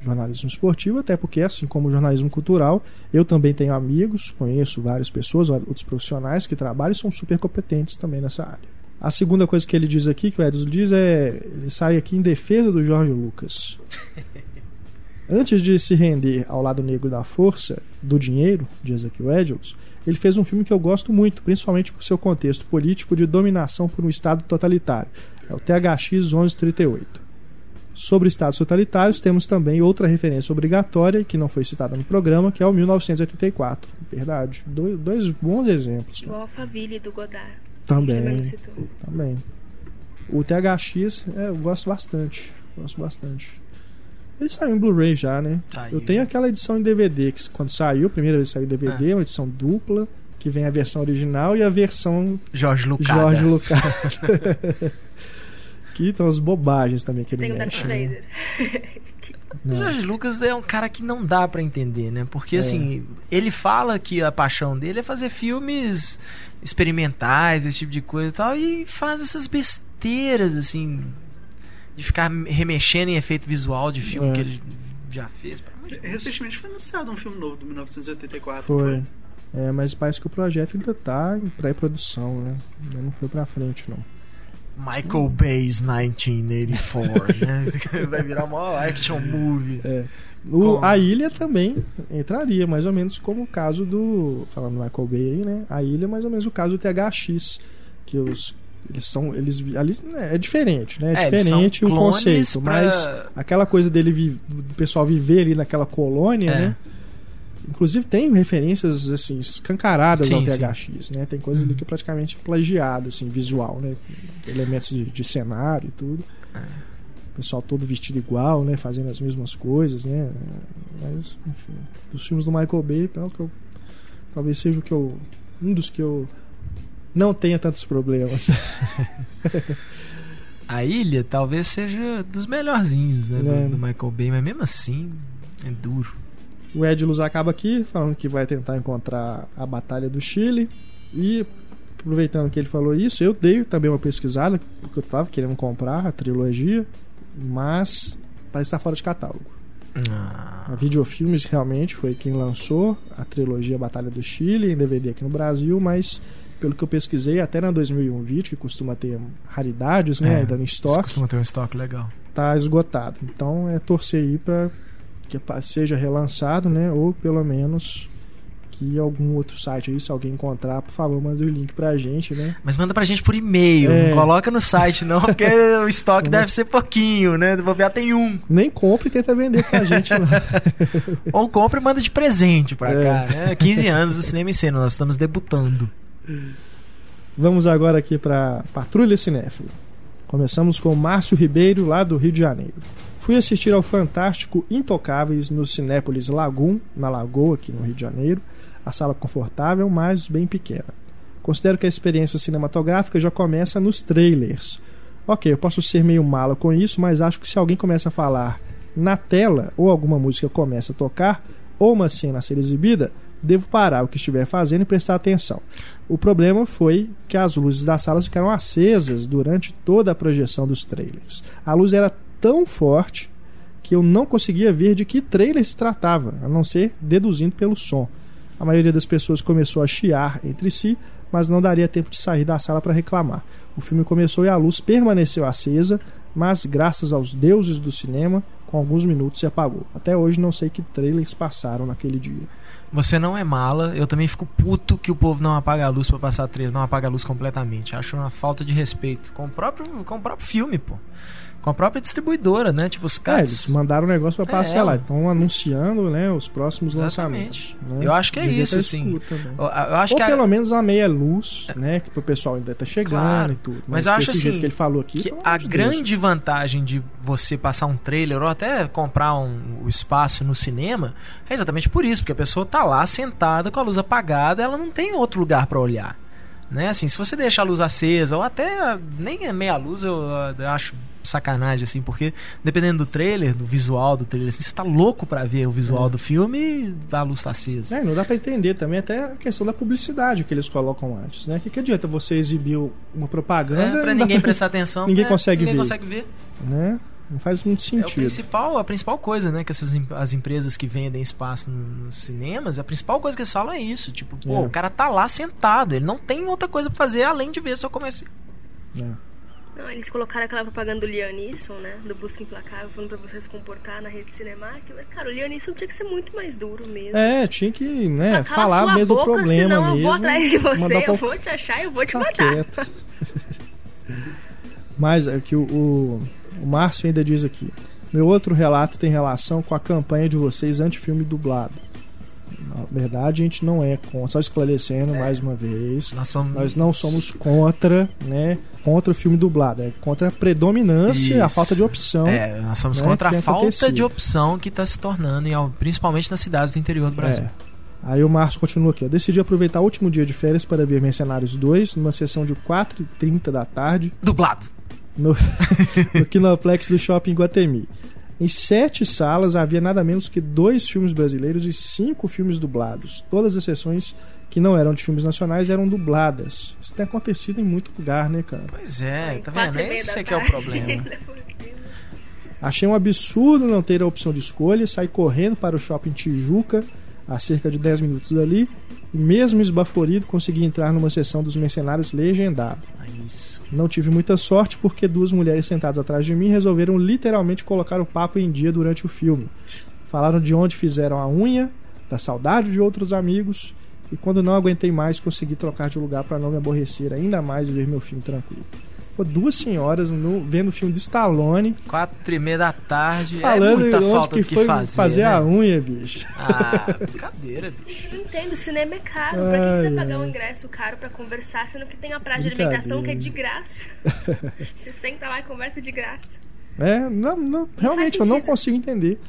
jornalismo esportivo, até porque assim como o jornalismo cultural, eu também tenho amigos, conheço várias pessoas, outros profissionais que trabalham e são super competentes também nessa área. A segunda coisa que ele diz aqui, que o Edson diz, é. Ele sai aqui em defesa do Jorge Lucas. Antes de se render ao lado negro da força, do dinheiro, diz aqui o Edils, ele fez um filme que eu gosto muito, principalmente por seu contexto político de dominação por um Estado totalitário. É o THX 1138. Sobre estados totalitários, temos também outra referência obrigatória, que não foi citada no programa, que é o 1984. Verdade. Dois, dois bons exemplos. O Alphaville do Godard. Também. Também. O THX, é, eu gosto bastante. Gosto bastante. Ele saiu em Blu-ray já, né? Saiu. Eu tenho aquela edição em DVD, que quando saiu, a primeira vez que saiu em DVD, é. uma edição dupla, que vem a versão original e a versão Jorge Lucas. Jorge Lucas. que tem umas bobagens também que ele tem mexe. Né? O Jorge Lucas é um cara que não dá para entender, né? Porque é. assim, ele fala que a paixão dele é fazer filmes experimentais, esse tipo de coisa e tal, e faz essas besteiras, assim, de ficar remexendo em efeito visual de filme é. que ele já fez. Recentemente foi anunciado um filme novo de 1984. Foi. foi. É, mas parece que o projeto ainda tá em pré-produção, né? Ainda não foi pra frente, não. Michael Bay's 1984, né? Vai virar uma action movie. É. O, a ilha também entraria, mais ou menos como o caso do. Falando do Michael Bay aí, né? A ilha é mais ou menos o caso do THX. Que os. Eles são. Eles, ali, né, é diferente, né? É, é diferente o conceito. Pra... Mas aquela coisa dele do pessoal viver ali naquela colônia, é. né? Inclusive tem referências assim escancaradas sim, ao THX, sim. né? Tem coisa ali que é praticamente plagiada, assim, visual, né? Elementos de, de cenário e tudo. É pessoal todo vestido igual, né? Fazendo as mesmas coisas, né? Mas, enfim, dos filmes do Michael Bay, é que eu, talvez seja o que eu, um dos que eu não tenha tantos problemas. A Ilha talvez seja dos melhorzinhos, né? É. Do, do, Michael Bay, mas mesmo assim é duro. O Edilus acaba aqui falando que vai tentar encontrar a Batalha do Chile e aproveitando que ele falou isso, eu dei também uma pesquisada porque eu estava querendo comprar a trilogia mas parece estar fora de catálogo. Ah. A Videofilmes realmente foi quem lançou a trilogia Batalha do Chile em DVD aqui no Brasil, mas pelo que eu pesquisei, até na 2001 vídeo, que costuma ter raridades, né, é, ainda no estoque. Costuma ter um estoque legal. Tá esgotado. Então é torcer aí para que seja relançado, né, ou pelo menos aqui algum outro site aí, se alguém encontrar, por favor, manda o link pra gente, né? Mas manda pra gente por e-mail, é. não coloca no site não, porque o estoque deve ser pouquinho, né? Vou ver, tem um. Nem compre e tenta vender pra gente lá. Ou compre e manda de presente pra é. cá, né? 15 anos do Cinema em Cena, nós estamos debutando. Vamos agora aqui pra Patrulha Cinéfila. Começamos com Márcio Ribeiro, lá do Rio de Janeiro. Fui assistir ao fantástico Intocáveis no Cinépolis Lagoon, na Lagoa, aqui no Rio de Janeiro. A sala confortável, mas bem pequena. Considero que a experiência cinematográfica já começa nos trailers. Ok, eu posso ser meio mala com isso, mas acho que se alguém começa a falar na tela ou alguma música começa a tocar ou uma cena a ser exibida, devo parar o que estiver fazendo e prestar atenção. O problema foi que as luzes das salas ficaram acesas durante toda a projeção dos trailers. A luz era tão forte que eu não conseguia ver de que trailer se tratava, a não ser deduzindo pelo som. A maioria das pessoas começou a chiar entre si, mas não daria tempo de sair da sala para reclamar. O filme começou e a luz permaneceu acesa, mas graças aos deuses do cinema, com alguns minutos se apagou. Até hoje não sei que trailers passaram naquele dia. Você não é mala, eu também fico puto que o povo não apaga a luz para passar trailer, não apaga a luz completamente. Acho uma falta de respeito com o próprio, com o próprio filme, pô com a própria distribuidora, né? Tipo, os é, caras. É, eles mandaram o negócio para passar é, lá. Estão anunciando né, os próximos exatamente. lançamentos. Né? Eu acho que é Devia isso, sim. Eu, eu acho Ou que pelo a... menos a meia luz, é. né? Que o pessoal ainda tá chegando claro. e tudo. Mas, Mas eu acho assim. que ele falou aqui. Que a de grande Deus. vantagem de você passar um trailer ou até comprar um, um espaço no cinema é exatamente por isso, porque a pessoa tá lá sentada com a luz apagada, ela não tem outro lugar para olhar. Né? Assim, se você deixa a luz acesa, ou até nem meia luz, eu, eu acho sacanagem, assim, porque dependendo do trailer, do visual do trailer, assim, você tá louco para ver o visual é. do filme e a luz tá acesa. É, não dá para entender também até a questão da publicidade que eles colocam antes, né? O que, que adianta você exibir uma propaganda... É, pra ninguém pra... prestar atenção. ninguém consegue ninguém ver. consegue ver. Né? Não faz muito sentido. É o principal, a principal coisa, né? Que essas as empresas que vendem espaço nos cinemas, a principal coisa que eles falam é isso. Tipo, pô, é. o cara tá lá sentado, ele não tem outra coisa pra fazer além de ver seu comércio. É. Não, eles colocaram aquela propaganda do Liam Neeson, né? Do Busca Implacável, falando pra você se comportar na rede cinemática. Mas, cara, o Liam Neeson tinha que ser muito mais duro mesmo. É, tinha que, né, falar mesmo o problema senão mesmo. eu vou atrás de você, eu vou te achar e eu vou te matar. Mas é que o, o o Márcio ainda diz aqui: Meu outro relato tem relação com a campanha de vocês anti-filme dublado. Na verdade, a gente não é contra. Só esclarecendo é. mais uma vez. Nós, somos... nós, não somos contra, né? Contra o filme dublado. É contra a predominância, Isso. a falta de opção. É, nós somos né, contra a falta acontecido. de opção que está se tornando, principalmente nas cidades do interior do Brasil. É. Aí o Márcio continua aqui. Eu decidi aproveitar o último dia de férias para ver Mercenários 2 numa sessão de 4h30 da tarde. Dublado no, no Kinoplex do Shopping Guatemi. Em sete salas havia nada menos que dois filmes brasileiros e cinco filmes dublados. Todas as sessões que não eram de filmes nacionais eram dubladas. Isso tem acontecido em muito lugar, né, cara? Pois é, tá vendo? Esse é que é o problema. Achei um absurdo não ter a opção de escolha, saí correndo para o shopping Tijuca, a cerca de 10 minutos dali, e mesmo esbaforido consegui entrar numa sessão dos mercenários legendado. Isso. Não tive muita sorte porque duas mulheres sentadas atrás de mim resolveram literalmente colocar o papo em dia durante o filme. Falaram de onde fizeram a unha, da saudade de outros amigos, e quando não aguentei mais, consegui trocar de lugar para não me aborrecer ainda mais e ver meu filme tranquilo. Pô, duas senhoras no, vendo o filme de Stallone. Quatro e meia da tarde. É falando é onde que, que foi fazer, fazer né? a unha, bicho. Ah, brincadeira, bicho. Eu não entendo, o cinema é caro. Ai, pra que você vai pagar um ingresso caro pra conversar, sendo que tem a praia de alimentação que é de graça? você senta lá e conversa de graça. É, não, não realmente eu não consigo entender.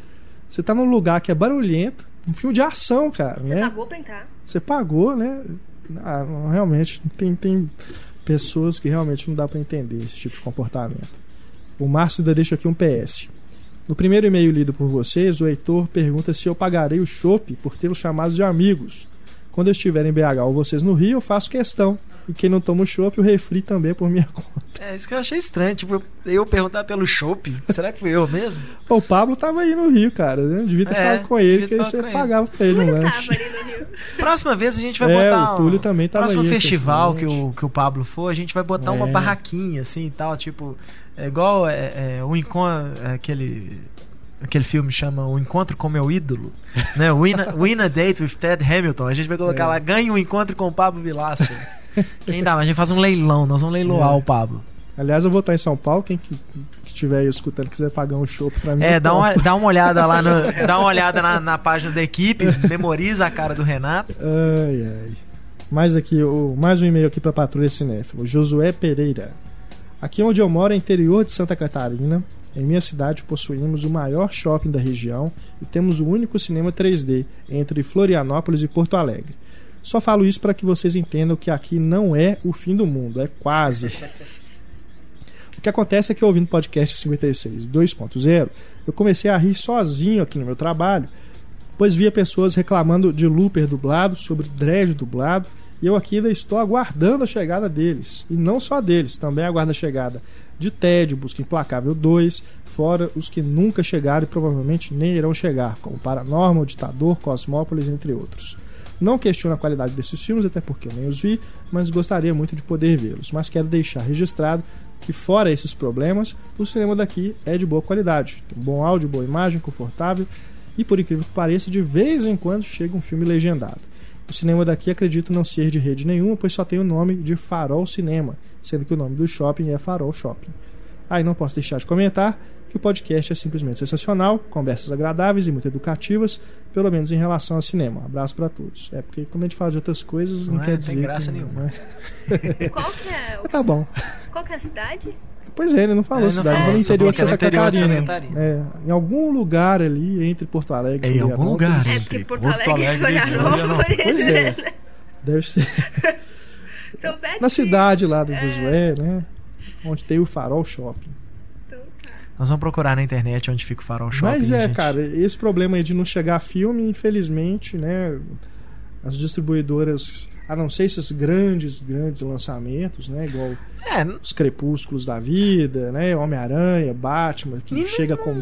Você tá num lugar que é barulhento, um filme de ação, cara. Você né? pagou pra entrar. Você pagou, né? Ah, realmente, tem, tem pessoas que realmente não dá para entender esse tipo de comportamento. O Márcio ainda deixa aqui um PS. No primeiro e-mail lido por vocês, o Heitor pergunta se eu pagarei o chopp por tê-los chamados de amigos. Quando eu estiver em BH ou vocês no Rio, eu faço questão. E quem não toma o chopp, o refri também é por minha conta. É, isso que eu achei estranho. Tipo, eu perguntar pelo chopp. Será que fui eu mesmo? o Pablo tava aí no Rio, cara. Eu devia ter é, falado com ele, que aí você pagava pra ele um lanche. Próxima vez a gente vai é, botar. O Túlio um, também tava próximo aí. Próximo festival que o, que o Pablo for, a gente vai botar é. uma barraquinha assim e tal. Tipo, é igual é, é, o encontro. É aquele aquele filme chama O Encontro com Meu Ídolo, né? Win a, Win a Date with Ted Hamilton. A gente vai colocar é. lá, ganhe um encontro com o Pablo Vilaça. Quem dá? A gente faz um leilão, nós vamos leiloar é. o Pablo. Aliás, eu vou estar em São Paulo. Quem que, estiver aí escutando quiser pagar um show pra mim. É, dá uma, dá uma olhada lá, no, dá uma olhada na, na, página da equipe, memoriza a cara do Renato. Ai, ai. Mais aqui, o, mais um e-mail aqui pra Patrulha Cinéfilo. Josué Pereira. Aqui onde eu moro é interior de Santa Catarina. Em minha cidade possuímos o maior shopping da região e temos o único cinema 3D entre Florianópolis e Porto Alegre. Só falo isso para que vocês entendam que aqui não é o fim do mundo, é quase. O que acontece é que ouvindo o podcast 56 2.0, eu comecei a rir sozinho aqui no meu trabalho, pois via pessoas reclamando de looper dublado, sobre dread dublado, e eu aqui ainda estou aguardando a chegada deles. E não só deles, também aguardo a chegada de Ted, Busca Implacável 2, fora os que nunca chegaram e provavelmente nem irão chegar, como Paranormal, Ditador, Cosmópolis, entre outros. Não questiono a qualidade desses filmes, até porque eu nem os vi, mas gostaria muito de poder vê-los. Mas quero deixar registrado que fora esses problemas, o cinema daqui é de boa qualidade. Tem bom áudio, boa imagem, confortável e por incrível que pareça, de vez em quando chega um filme legendado. O cinema daqui acredito não ser de rede nenhuma, pois só tem o nome de Farol Cinema, sendo que o nome do shopping é Farol Shopping. Aí ah, não posso deixar de comentar que o podcast é simplesmente sensacional, conversas agradáveis e muito educativas, pelo menos em relação ao cinema. Um abraço para todos. É porque quando a gente fala de outras coisas, não, não quer dizer. Não tem graça que, nenhuma. É. Qual que é? O... Tá bom. Qual que é a cidade? Pois é, ele não falou ele cidade, falou, no interior de Santa Catarina. É, em algum lugar ali entre Porto Alegre é, e Em algum lugar. É porque Porto, Porto Alegre, Alegre e Florianópolis. Pois é. Deve ser. Na cidade lá do é. Josué, né? Onde tem o Farol Shopping. Nós vamos procurar na internet onde fica o Farol Shopping. Mas é, gente. cara, esse problema aí de não chegar filme, infelizmente, né? As distribuidoras, a não ser esses grandes, grandes lançamentos, né? Igual é, os Crepúsculos da Vida, né? Homem-Aranha, Batman, que não... chega com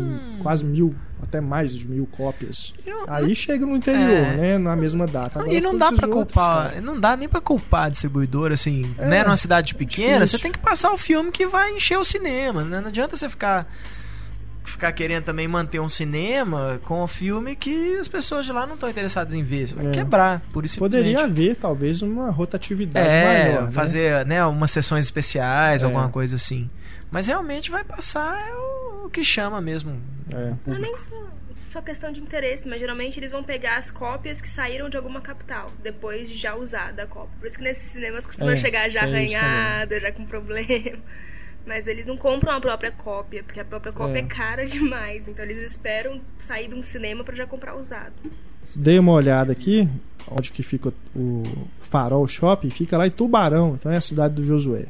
quase mil, até mais de mil cópias. Não... Aí chega no interior, é... né? Na mesma data. Agora, e não dá para culpar, não dá nem para culpar a distribuidora, assim, é, né? Numa cidade pequena, você tem que passar o filme que vai encher o cinema, né? Não adianta você ficar ficar querendo também manter um cinema com um filme que as pessoas de lá não estão interessadas em ver. Você vai é. quebrar, por isso Poderia haver, talvez, uma rotatividade é, maior. Né? fazer né, umas sessões especiais, é. alguma coisa assim. Mas realmente vai passar é o que chama mesmo. É. Não é nem só, só questão de interesse, mas geralmente eles vão pegar as cópias que saíram de alguma capital, depois de já usada a cópia. Por isso que nesses cinemas costuma é, chegar já arranhada, já com problema. Mas eles não compram a própria cópia, porque a própria cópia é, é cara demais. Então eles esperam sair de um cinema para já comprar usado. Dei uma olhada aqui, onde que fica o Farol Shopping, fica lá em Tubarão, então é a cidade do Josué.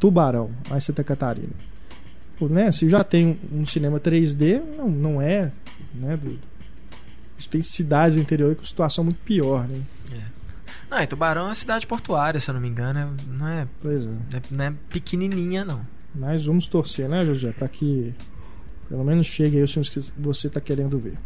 Tubarão, lá em Santa Catarina. Né, se já tem um cinema 3D, não, não é, né, do, a gente tem cidades do interior com situação muito pior, né? É. Não, e Tubarão é uma cidade portuária, se eu não me engano. É, não é, pois é. é. Não é pequenininha, não. Mas vamos torcer, né, José? Para que pelo menos chegue aí os filmes que você está querendo ver.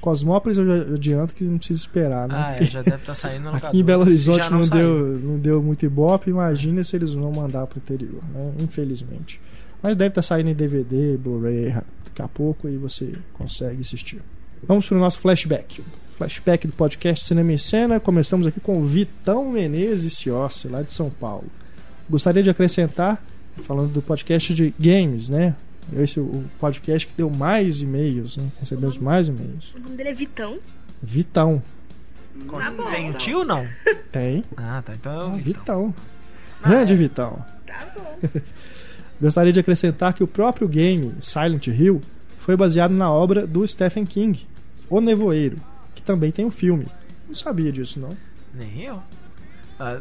Cosmópolis eu já adianto que não precisa esperar, né? Ah, é, já deve estar tá saindo no Aqui em Belo Horizonte não, não deu, não deu muito ibope, imagina se eles vão mandar pro interior, né? Infelizmente. Mas deve estar tá saindo em DVD, Blu-ray daqui a pouco e você consegue assistir. Vamos para o nosso flashback flashback do podcast Cinema em Cena. Começamos aqui com o Vitão Menezes Ciossi, lá de São Paulo. Gostaria de acrescentar, falando do podcast de games, né? Esse é o podcast que deu mais e-mails, né? Recebemos mais e-mails. O nome dele é Vitão? Vitão. Tá bom, Tem um tio ou não? Tem. Ah, tá. Então é o Vitão. Vitão. Ah, Grande é. Vitão. Tá bom. Gostaria de acrescentar que o próprio game Silent Hill foi baseado na obra do Stephen King, O Nevoeiro, também tem um filme. Não sabia disso, não. Nem eu. Ah,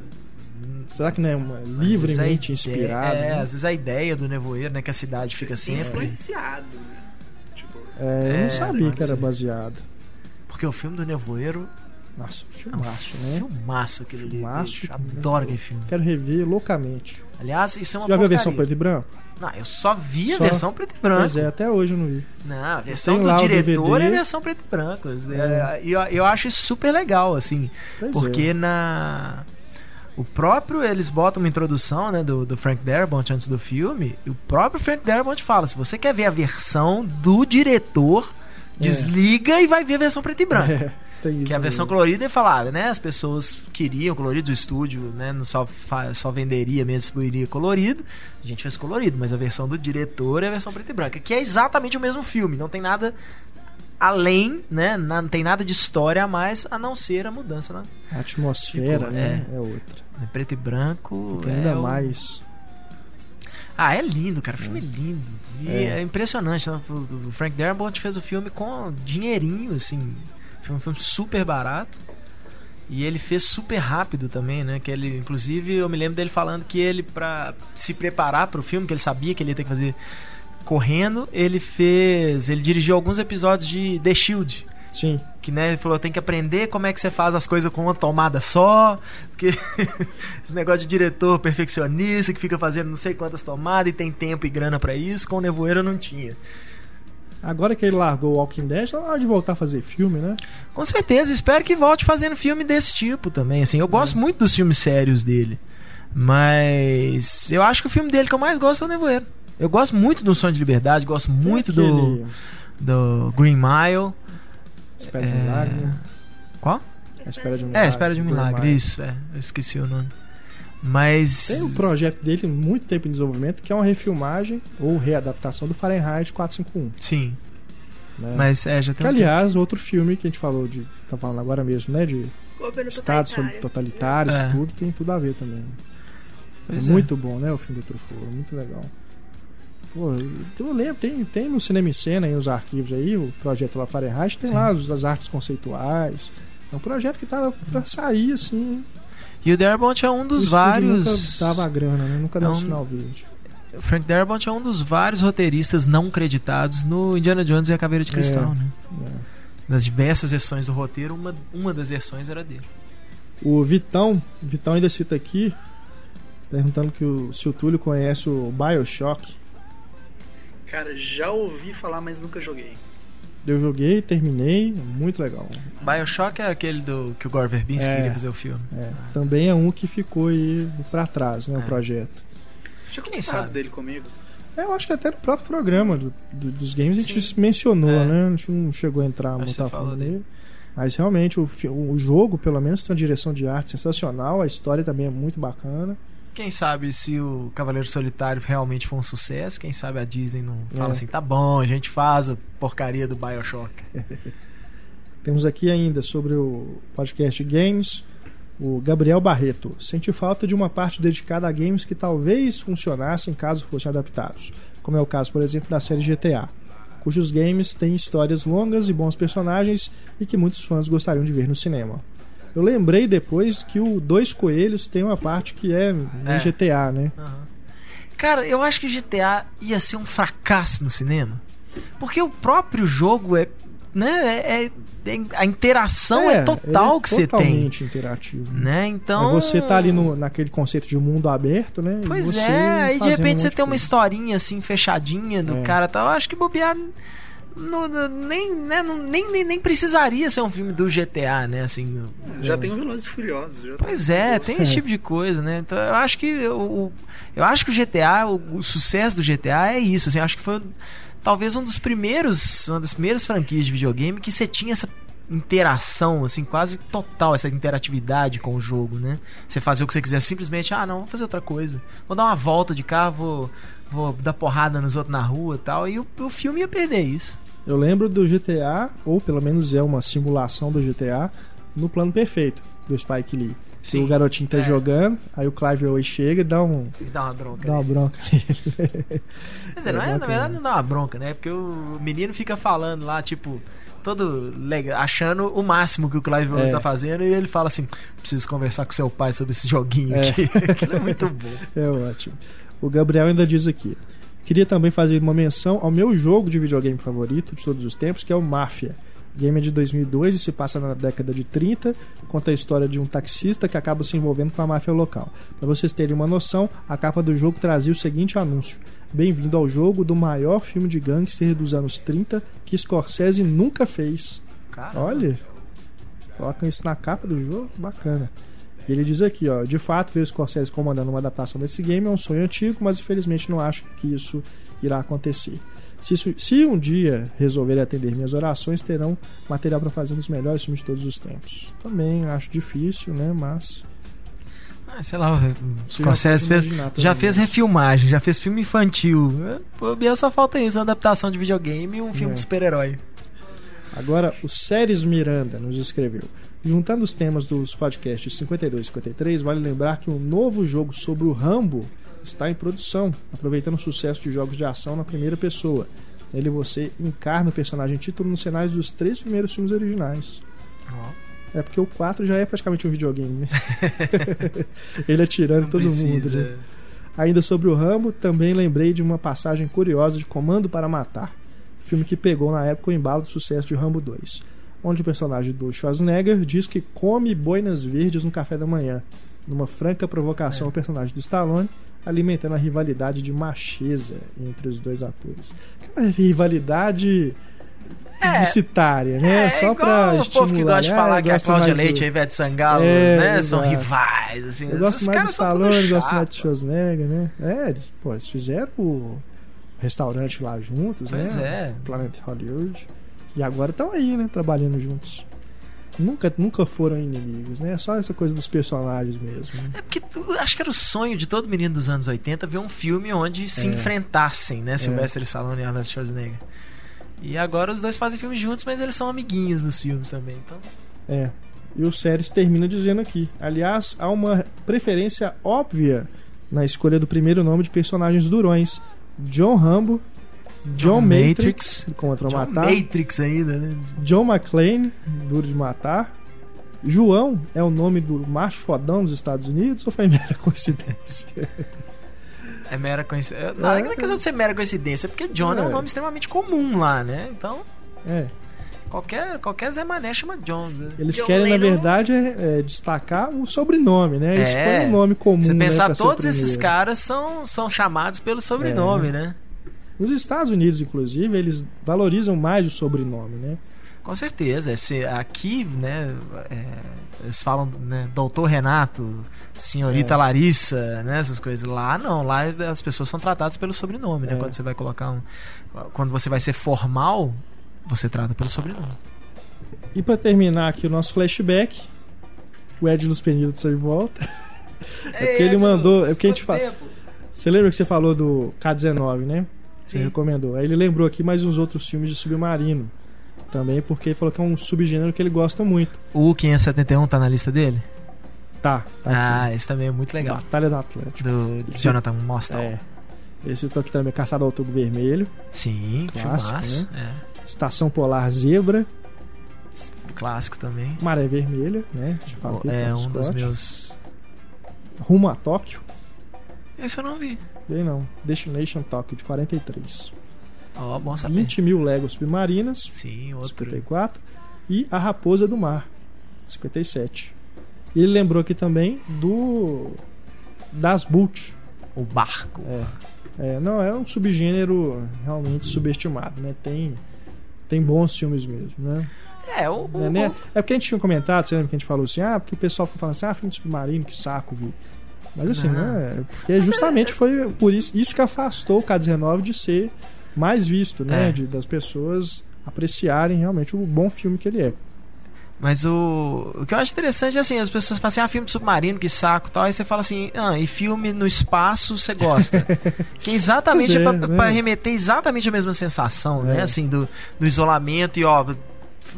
Será que não é uma, livremente inspirado? É, né? às vezes a ideia do nevoeiro, né? Que a cidade fica Sim, sempre. influenciado, né? Tipo... É, eu não é, sabia que era baseado. Porque o filme do nevoeiro. Nossa, filmaço, é um né? Filmaço aquele filmaço, Adoro aquele filme. Quero rever loucamente. Aliás, isso é uma Você já viu a versão preto e branco? Não, eu só vi a versão preto e branco. Pois é, até hoje eu não vi. Não, a versão do diretor é a versão preto e branco. É. Eu, eu acho isso super legal, assim. Pois porque é. na. O próprio, eles botam uma introdução né, do, do Frank Darabont antes do filme. E o próprio Frank Darabont fala: se você quer ver a versão do diretor, é. desliga e vai ver a versão preto e branco. É. Tem que a versão colorida é falava, né? As pessoas queriam colorido, o estúdio, né? Não só, só venderia mesmo, distribuiria colorido. A gente fez colorido, mas a versão do diretor é a versão preta e branca, que é exatamente o mesmo filme. Não tem nada além, né? Não tem nada de história a mais a não ser a mudança na a atmosfera, tipo, né? É, é outra. É preto e branco. Fica ainda é mais. Ah, é lindo, cara. O filme é, é lindo. E é, é impressionante. Né? O Frank Darabont fez o filme com dinheirinho, assim. Foi um filme super barato. E ele fez super rápido também, né? Que ele, inclusive, eu me lembro dele falando que ele, pra se preparar para o filme, que ele sabia que ele ia ter que fazer correndo, ele fez. Ele dirigiu alguns episódios de The Shield. Sim. Que né, ele falou, tem que aprender como é que você faz as coisas com uma tomada só. Porque esse negócio de diretor perfeccionista que fica fazendo não sei quantas tomadas e tem tempo e grana para isso, com o Nevoeiro não tinha. Agora que ele largou o Walking Dead, tá hora de voltar a fazer filme, né? Com certeza, espero que volte fazendo filme desse tipo também. Assim, eu gosto é. muito dos filmes sérios dele. Mas eu acho que o filme dele que eu mais gosto é o Nevoeiro. Eu gosto muito do Sonho de Liberdade, gosto muito aquele... do, do Green Mile. Espera de um milagre. Né? Qual? A Espera de um Milagre. É, Espera de um Milagre, isso, é. Eu esqueci o nome. Mas. Tem um projeto dele muito tempo em desenvolvimento, que é uma refilmagem ou readaptação do Fahrenheit 451. Sim. Né? Mas é, já tem. Que, aliás, outro filme que a gente falou de. tá falando agora mesmo, né? De Estados totalitários é. tudo, tem tudo a ver também. Pois é muito é. bom, né? O filme do Truffaut, muito legal. Pô, eu lembro, tem, tem no Cinema e Cena aí, os arquivos aí, o projeto lá Fahrenheit, tem Sim. lá as, as artes conceituais. É um projeto que tava pra sair, assim, e o Darabont é um dos vários. Nunca dava grana, né? Nunca deu é um... sinal verde. O Frank Darabont é um dos vários roteiristas não creditados no Indiana Jones e a Caveira de é, Cristal, é, né? É. Das diversas versões do roteiro, uma, uma das versões era dele. O Vitão, Vitão ainda cita aqui, perguntando que o, se o Túlio conhece o Bioshock. Cara, já ouvi falar, mas nunca joguei. Eu joguei, terminei, muito legal. Bioshock é aquele do que o Gore Verbinski é, queria fazer o filme. É, também é um que ficou aí pra trás, né, é. o projeto. Você tinha comentado dele comigo? É, eu acho que até no próprio programa do, do, dos games Sim. a gente mencionou, é. né? A gente não chegou a entrar muito a fundo nele. Mas realmente o, o jogo, pelo menos, tem uma direção de arte sensacional, a história também é muito bacana. Quem sabe se o Cavaleiro Solitário realmente foi um sucesso, quem sabe a Disney não fala é. assim, tá bom, a gente faz a porcaria do Bioshock. Temos aqui ainda sobre o podcast Games, o Gabriel Barreto. Sente falta de uma parte dedicada a games que talvez funcionassem caso fossem adaptados, como é o caso, por exemplo, da série GTA, cujos games têm histórias longas e bons personagens e que muitos fãs gostariam de ver no cinema. Eu lembrei depois que o Dois Coelhos tem uma parte que é é. GTA, né? Uhum. Cara, eu acho que GTA ia ser um fracasso no cinema. Porque o próprio jogo é. Né, é, é, é a interação é, é total que você tem. Totalmente interativo. Né? Então. É você tá ali no, naquele conceito de mundo aberto, né? Pois é, aí de repente um você tem uma historinha assim fechadinha do é. cara tal. Eu acho que bobear não, nem, né, não, nem, nem, nem, precisaria ser um filme do GTA, né? Assim, já é. tem o Velozes e Furiosos. pois é, tem esse tipo de coisa, né? Então eu acho que o, eu acho que o GTA, o, o, sucesso do GTA é isso. Assim, acho que foi talvez um dos primeiros, uma das primeiras franquias de videogame que você tinha essa interação, assim, quase total, essa interatividade com o jogo, né? Você fazer o que você quiser, simplesmente, ah, não, vou fazer outra coisa. Vou dar uma volta de carro, vou, vou dar porrada nos outros na rua e tal. E o, o filme ia perder isso. Eu lembro do GTA, ou pelo menos é uma simulação do GTA, no plano perfeito do Spike Lee. Se o garotinho tá é. jogando, aí o Clive Owen chega e dá um. E dá uma bronca. Dá uma bronca nele. Mas é, não é, na verdade não dá uma bronca, né? Porque o menino fica falando lá, tipo, todo legal, achando o máximo que o Clive Owen é. tá fazendo, e ele fala assim: preciso conversar com seu pai sobre esse joguinho é. aqui. Aquilo é muito bom. É ótimo. O Gabriel ainda diz aqui. Queria também fazer uma menção ao meu jogo de videogame favorito de todos os tempos, que é o Mafia. O game é de 2002 e se passa na década de 30. Conta a história de um taxista que acaba se envolvendo com a máfia local. Para vocês terem uma noção, a capa do jogo trazia o seguinte anúncio: Bem-vindo ao jogo do maior filme de gangster dos anos 30 que Scorsese nunca fez. Caramba. Olha, colocam isso na capa do jogo, bacana. Ele diz aqui, ó, de fato, ver o Scorsese comandando uma adaptação desse game é um sonho antigo, mas infelizmente não acho que isso irá acontecer. Se, isso, se um dia resolverem atender minhas orações, terão material para fazer um dos melhores filmes de todos os tempos. Também acho difícil, né? Mas. Ah, sei lá, o Scorsese fez, já fez refilmagem, já fez filme infantil. Pô, só falta isso, uma adaptação de videogame e um filme é. de super-herói. Agora, o Séries Miranda nos escreveu. Juntando os temas dos podcasts 52 e 53, vale lembrar que um novo jogo sobre o Rambo está em produção, aproveitando o sucesso de jogos de ação na primeira pessoa. Nele você encarna o personagem título nos cenários dos três primeiros filmes originais. Oh. É porque o 4 já é praticamente um videogame, né? Ele atirando Não todo precisa. mundo. Né? Ainda sobre o Rambo, também lembrei de uma passagem curiosa de Comando para Matar, filme que pegou na época o embalo do sucesso de Rambo 2, onde o personagem do Schwarzenegger diz que come boinas verdes no café da manhã, numa franca provocação é. ao personagem do Stallone, alimentando a rivalidade de macheza entre os dois atores. Uma rivalidade é, publicitária, né? É, Só pra estimular. O povo que gosta de falar né? que a Cláudia Leite e a Ivete Sangalo é, né? são rivais. Assim, eu gosto mais do Stallone, gosto mais do Schwarzenegger, né? É, pô, eles fizeram o restaurante lá juntos, pois né? É. Planet Hollywood. E agora estão aí, né? Trabalhando juntos nunca, nunca foram inimigos, né? É só essa coisa dos personagens mesmo. É porque tu, acho que era o sonho de todo menino dos anos 80 ver um filme onde se é. enfrentassem, né? Sylvester é. Stallone e Arnold Schwarzenegger. E agora os dois fazem filmes juntos, mas eles são amiguinhos nos filmes também, então. É. E o Séries termina dizendo aqui: aliás, há uma preferência óbvia na escolha do primeiro nome de personagens durões. John Rambo John, Matrix, Matrix contra John Matar. Matrix ainda, né? John McClane, Duro de Matar. João é o nome do macho fodão dos Estados Unidos ou foi mera coincidência? É mera coincidência. Não, é, não é questão de ser mera coincidência, porque John é. é um nome extremamente comum lá, né? Então. É. Qualquer, qualquer Zé Mané chama John. Né? Eles John querem, Lennon. na verdade, é, é, destacar o sobrenome, né? É. põem um nome comum. Você né, pensar, né, todos esses caras são, são chamados pelo sobrenome, é. né? Nos Estados Unidos, inclusive, eles valorizam mais o sobrenome, né? Com certeza. Esse, aqui, né, é, eles falam, né, doutor Renato, senhorita é. Larissa, né, essas coisas. Lá não, lá as pessoas são tratadas pelo sobrenome, né? É. Quando você vai colocar um, quando você vai ser formal, você trata pelo sobrenome. E para terminar aqui o nosso flashback, o Ed nos Penido de volta. é porque ele mandou, é porque a gente fala. Você lembra que você falou do K19, né? Você Sim. recomendou. Aí ele lembrou aqui mais uns outros filmes de submarino. Também porque ele falou que é um subgênero que ele gosta muito. O 571 tá na lista dele? Tá. tá ah, aqui. esse também é muito legal. Batalha do Atlético. Do esse, Jonathan Mostal. É. Esse aqui também, Caçado ao Outubro Vermelho. Sim, clássico, filmaço, né? É. Estação Polar Zebra. Clássico também. Maré Vermelha, né? Já falei, é um Scott. dos meus. Rumo a Tóquio. Esse eu não vi. Bem não. Destination Tokyo, de 43. Ó, oh, bom saber. 20 mil Legos Submarinas. Sim, outro. 54. E A Raposa do Mar, 57. E ele lembrou aqui também do. Das Boot. O barco. É. é. Não, é um subgênero realmente subestimado, né? Tem, tem bons filmes mesmo, né? É, o, é, né? é porque a gente tinha comentado, você lembra que a gente falou assim, ah, porque o pessoal fica falando assim, ah, filme de submarino, que saco, vi. Mas assim, não. né? Porque justamente é... foi por isso, isso que afastou o K-19 de ser mais visto, né? É. De, das pessoas apreciarem realmente o bom filme que ele é. Mas o, o que eu acho interessante é assim, as pessoas falam assim, ah, filme de submarino, que saco tal. Aí você fala assim, ah, e filme no espaço você gosta. que é exatamente é, é para né? remeter exatamente a mesma sensação, né? é. né? Assim, do, do isolamento e ó,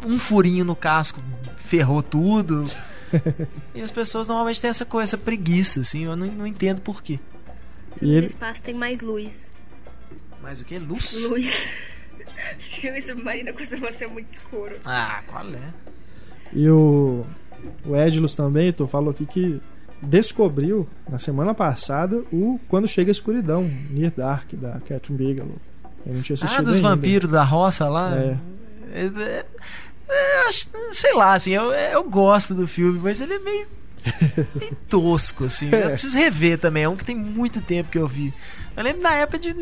um furinho no casco ferrou tudo e as pessoas normalmente têm essa coisa, essa preguiça, assim, eu não, não entendo por quê. E ele... No espaço tem mais luz. Mais o que? Luz? Luz. Filme submarino costuma ser muito escuro. Ah, qual é? E o, o Edilus também, tu falou aqui que descobriu na semana passada o Quando Chega a Escuridão, Near Dark, da Catherine Bigelow. Eu não tinha assistido Ah, dos ainda. vampiros da roça lá? É. é, é é, sei lá, assim, eu, eu gosto do filme, mas ele é meio, meio tosco, assim. Eu preciso rever também. É um que tem muito tempo que eu vi. Eu lembro na época de,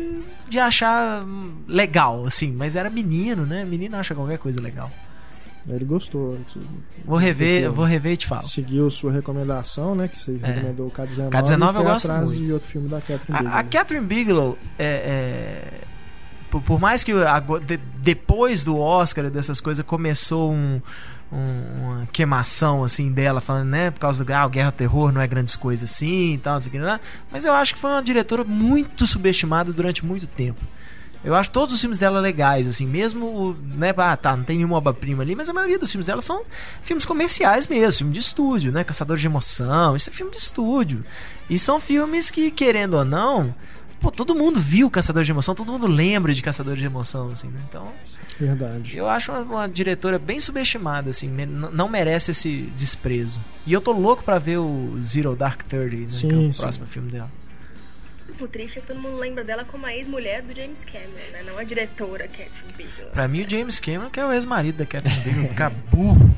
de achar legal, assim, mas era menino, né? Menino acha qualquer coisa legal. Ele gostou. Vou rever, vou rever e te falo. Seguiu sua recomendação, né? Que você é. recomendou o K-19. K-19 eu gosto atrás muito. de outro filme da Catherine Bigelow. A, a Catherine Bigelow é, é por, por mais que de, depois do Oscar dessas coisas começou um, um, uma queimação assim dela, falando, né, por causa do ah, Guerra Terror não é grandes coisas assim e tal, assim, mas eu acho que foi uma diretora muito subestimada durante muito tempo. Eu acho todos os filmes dela legais, assim, mesmo, né, ah, tá, não tem nenhuma obra-prima ali, mas a maioria dos filmes dela são filmes comerciais mesmo, filme de estúdio, né, Caçador de Emoção, isso é filme de estúdio. E são filmes que, querendo ou não, pô, todo mundo viu Caçador de Emoção, todo mundo lembra de Caçador de Emoção, assim, né? Então. Verdade. Eu acho uma, uma diretora bem subestimada, assim, me, não merece esse desprezo. E eu tô louco para ver o Zero Dark Thirty, né, sim, que é o sim. próximo filme dela. O triste é que todo mundo lembra dela como a ex-mulher do James Cameron, né? Não a diretora Catherine Bigelow. Pra mim, o James Cameron que é o ex-marido da Catherine Bigelow. Burro.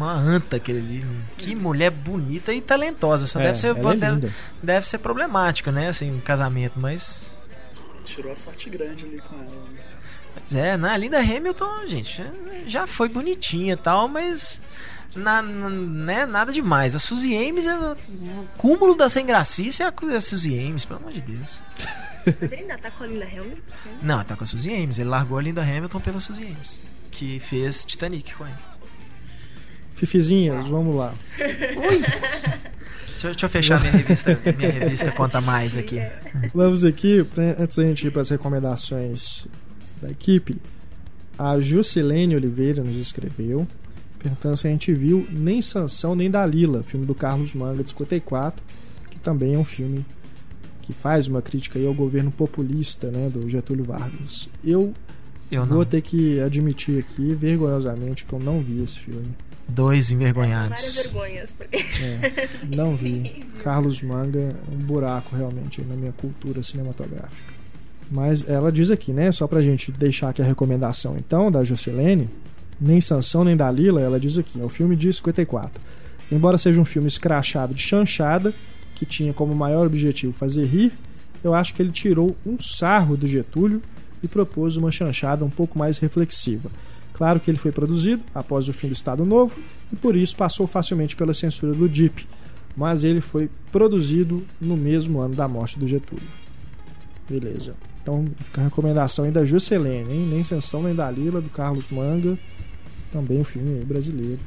Uma anta aquele ali. Que mulher bonita e talentosa. Só é, deve ser é deve, deve, ser problemática, né? Assim, um casamento, mas. Tirou a sorte grande ali com ela. Né? Pois é, na Linda Hamilton, gente, já foi bonitinha e tal, mas na, na, né, nada demais. A Suzy Ames é o cúmulo da sem gracice é a, a Suzy Ames, pelo amor de Deus. Mas ele ainda tá com a Linda Hamilton? Não, tá com a Suzy Ames. Ele largou a Linda Hamilton pela Suzy Ames, que fez Titanic com ele. Fifizinhas, vamos lá. Ui. Deixa, deixa, eu fechar minha revista, minha revista Conta Mais aqui. Vamos aqui, pra, antes da gente ir para as recomendações da equipe. A Juscelene Oliveira nos escreveu perguntando se a gente viu Nem Sansão Nem Dalila, filme do Carlos Manga de 54, que também é um filme que faz uma crítica ao governo populista né, do Getúlio Vargas. Eu, eu vou ter que admitir aqui, vergonhosamente, que eu não vi esse filme. Dois envergonhados. Várias vergonhas. Porque... É, não vi. Carlos Manga é um buraco realmente na minha cultura cinematográfica. Mas ela diz aqui, né? Só pra gente deixar aqui a recomendação então da Juscelene nem Sansão nem Dalila, ela diz aqui, é o filme de 54. Embora seja um filme escrachado de chanchada, que tinha como maior objetivo fazer rir, eu acho que ele tirou um sarro do Getúlio e propôs uma chanchada um pouco mais reflexiva. Claro que ele foi produzido após o fim do Estado Novo e por isso passou facilmente pela censura do DIP, mas ele foi produzido no mesmo ano da morte do Getúlio. Beleza. Então, a recomendação aí da Juscelene, hein? Nem Sansão nem Dalila, do Carlos Manga também um filme brasileiro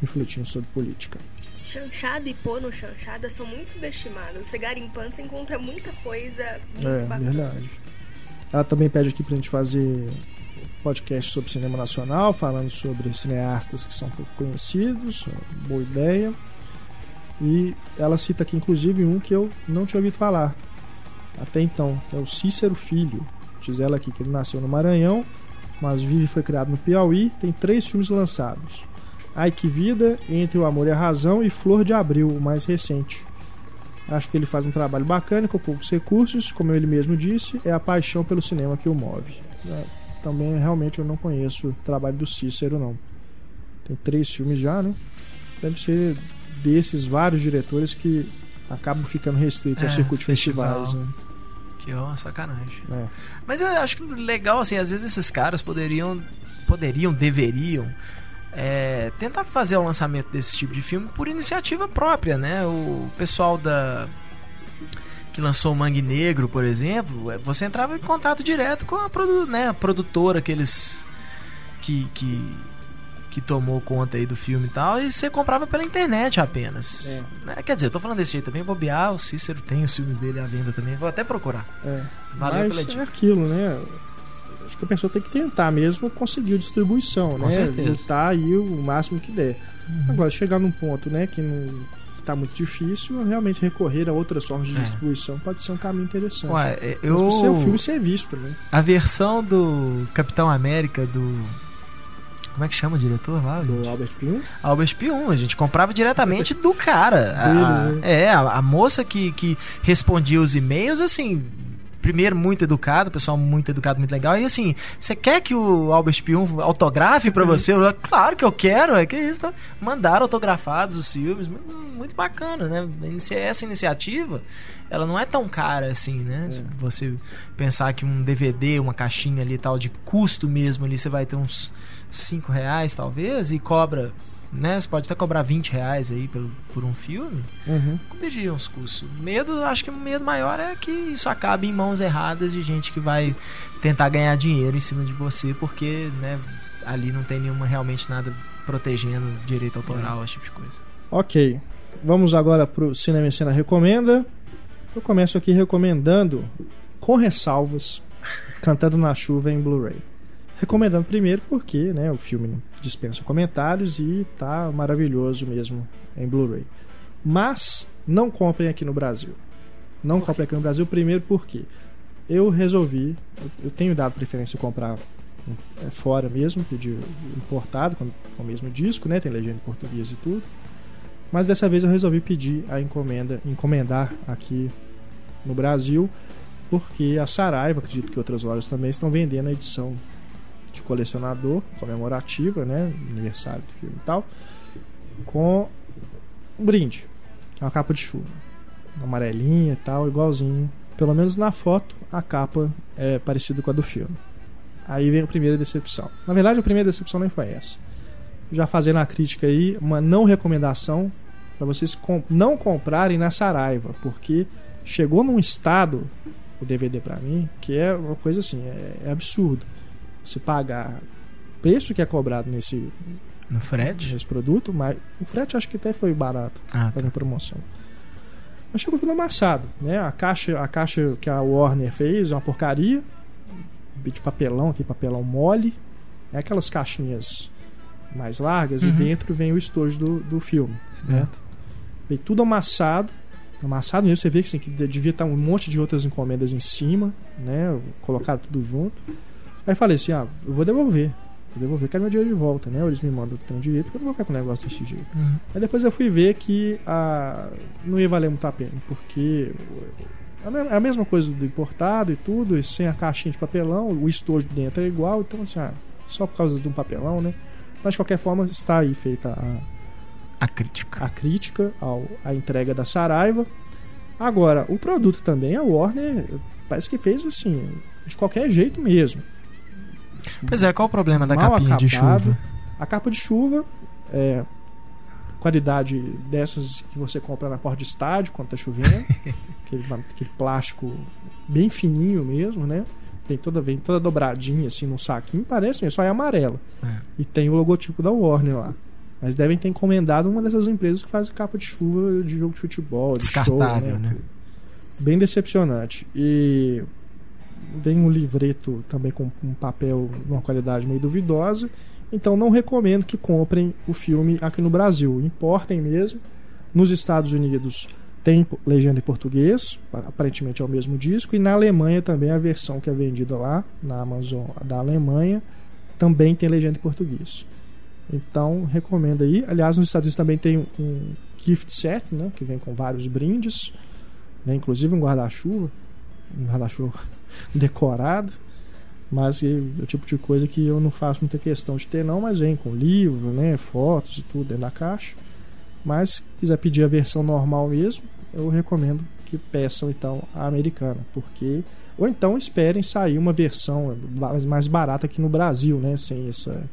refletindo sobre política. Chanchada e pô no chanchada são muito subestimados. Você garimpando, você encontra muita coisa muito é, bacana. verdade. Ela também pede aqui pra gente fazer podcast sobre cinema nacional, falando sobre cineastas que são pouco conhecidos, boa ideia. E ela cita aqui inclusive um que eu não tinha ouvido falar até então, que é o Cícero Filho. Diz ela aqui que ele nasceu no Maranhão mas Vive foi criado no Piauí, tem três filmes lançados. Ai Que Vida, Entre o Amor e a Razão e Flor de Abril, o mais recente. Acho que ele faz um trabalho bacana com poucos recursos, como ele mesmo disse, é a paixão pelo cinema que o move. Também realmente eu não conheço o trabalho do Cícero, não. Tem três filmes já, né? Deve ser desses vários diretores que acabam ficando restritos é, ao circuito de festivais. Né? Que é uma sacanagem. É. Mas eu acho que legal, assim, às vezes esses caras poderiam, poderiam, deveriam é, tentar fazer o lançamento desse tipo de filme por iniciativa própria, né? O pessoal da que lançou o Mangue Negro, por exemplo, é, você entrava em contato direto com a, produ né, a produtora que eles que, que que tomou conta aí do filme e tal, e você comprava pela internet apenas. É. Né? Quer dizer, eu tô falando desse jeito também, bobear, o Cícero tem os filmes dele à venda também, vou até procurar. É. Valeu Mas pela é aquilo, né? Acho que a pessoa tem que tentar mesmo conseguir distribuição, Com né? Certeza. Lutar aí o máximo que der. Uhum. Agora, chegar num ponto, né, que não está muito difícil, realmente recorrer a outras formas de é. distribuição pode ser um caminho interessante. Ué, eu... Mas o seu filme ser visto, né? A versão do Capitão América do como é que chama o diretor lá? Do Albert Pium? Albert Pium. A gente comprava diretamente do cara. A, né? é, a, a, moça que, que respondia os e-mails, assim, primeiro, muito educado, pessoal muito educado, muito legal. E assim, você quer que o Albert Pium autografe para você? Eu, claro que eu quero, é que isso. Tá? Mandaram autografados os filmes, muito bacana, né? Essa iniciativa, ela não é tão cara assim, né? É. Se você pensar que um DVD, uma caixinha ali tal, de custo mesmo ali, você vai ter uns 5 reais talvez e cobra né? Você pode até cobrar 20 reais aí por, por um filme, uhum. cobriria os custos. Medo, acho que o medo maior é que isso acabe em mãos erradas de gente que vai tentar ganhar dinheiro em cima de você, porque né, ali não tem nenhuma realmente nada protegendo direito autoral, uhum. esse tipo de coisa. Ok. Vamos agora para o Cinema em Cena Recomenda. Eu começo aqui recomendando, com ressalvas, Cantando na Chuva em Blu-ray. Recomendando primeiro porque né, o filme dispensa comentários e tá maravilhoso mesmo em Blu-ray. Mas não comprem aqui no Brasil. Não comprem aqui no Brasil primeiro porque eu resolvi, eu tenho dado preferência a comprar é, fora mesmo, pedir importado com, com o mesmo disco, né? Tem legenda em português e tudo. Mas dessa vez eu resolvi pedir a encomenda, encomendar aqui no Brasil, porque a Saraiva, acredito que outras lojas também estão vendendo a edição de colecionador comemorativa, né, aniversário do filme e tal, com um brinde, uma capa de chuva, amarelinha e tal, igualzinho. Pelo menos na foto a capa é parecida com a do filme. Aí vem a primeira decepção. Na verdade, a primeira decepção nem foi essa. Já fazendo a crítica aí, uma não recomendação para vocês com não comprarem na Saraiva, porque chegou num estado o DVD para mim que é uma coisa assim, é, é absurdo. Você pagar o preço que é cobrado nesse no frete? Nesse produto, mas o frete acho que até foi barato ah, tá. promoção. Mas chegou tudo amassado, né? A caixa, a caixa que a Warner fez é uma porcaria, de papelão aqui, papelão mole, é aquelas caixinhas mais largas uhum. e dentro vem o estojo do, do filme, certo? Veio tudo amassado, amassado mesmo, você vê que, assim, que devia estar um monte de outras encomendas em cima, né? Colocaram tudo junto. Aí falei assim, ah, eu vou devolver. Vou devolver, quero meu dinheiro de volta, né? Eles me mandam que tem direito, porque eu não vou ficar com um negócio desse jeito. Uhum. Aí depois eu fui ver que a... não ia valer muito a pena, porque é a mesma coisa do importado e tudo, e sem a caixinha de papelão, o estojo dentro é igual, então assim, ah, só por causa de um papelão, né? Mas de qualquer forma está aí feita a, a crítica. A crítica ao, à entrega da Saraiva. Agora, o produto também, a Warner parece que fez assim, de qualquer jeito mesmo. Pois é, qual o problema da capinha acabado, de chuva? A capa de chuva é qualidade dessas que você compra na porta de estádio quando tá chovendo. aquele, aquele plástico bem fininho mesmo, né? Tem toda, vem toda dobradinha assim no saquinho, parece só é amarela. É. E tem o logotipo da Warner lá. Mas devem ter encomendado uma dessas empresas que faz capa de chuva de jogo de futebol, de show, né? né? Bem decepcionante. E vem um livreto também com um papel de uma qualidade meio duvidosa. Então não recomendo que comprem o filme aqui no Brasil. Importem mesmo. Nos Estados Unidos tem legenda em português, aparentemente é o mesmo disco, e na Alemanha também a versão que é vendida lá na Amazon da Alemanha também tem legenda em português. Então recomendo aí. Aliás, nos Estados Unidos também tem um gift set, né, que vem com vários brindes, né, inclusive um guarda-chuva, um guarda-chuva decorado. Mas é o tipo de coisa que eu não faço muita questão de ter, não, mas vem com livro, né, fotos e tudo dentro da caixa. Mas se quiser pedir a versão normal mesmo, eu recomendo que peçam então a americana, porque ou então esperem sair uma versão mais barata aqui no Brasil, né, sem essa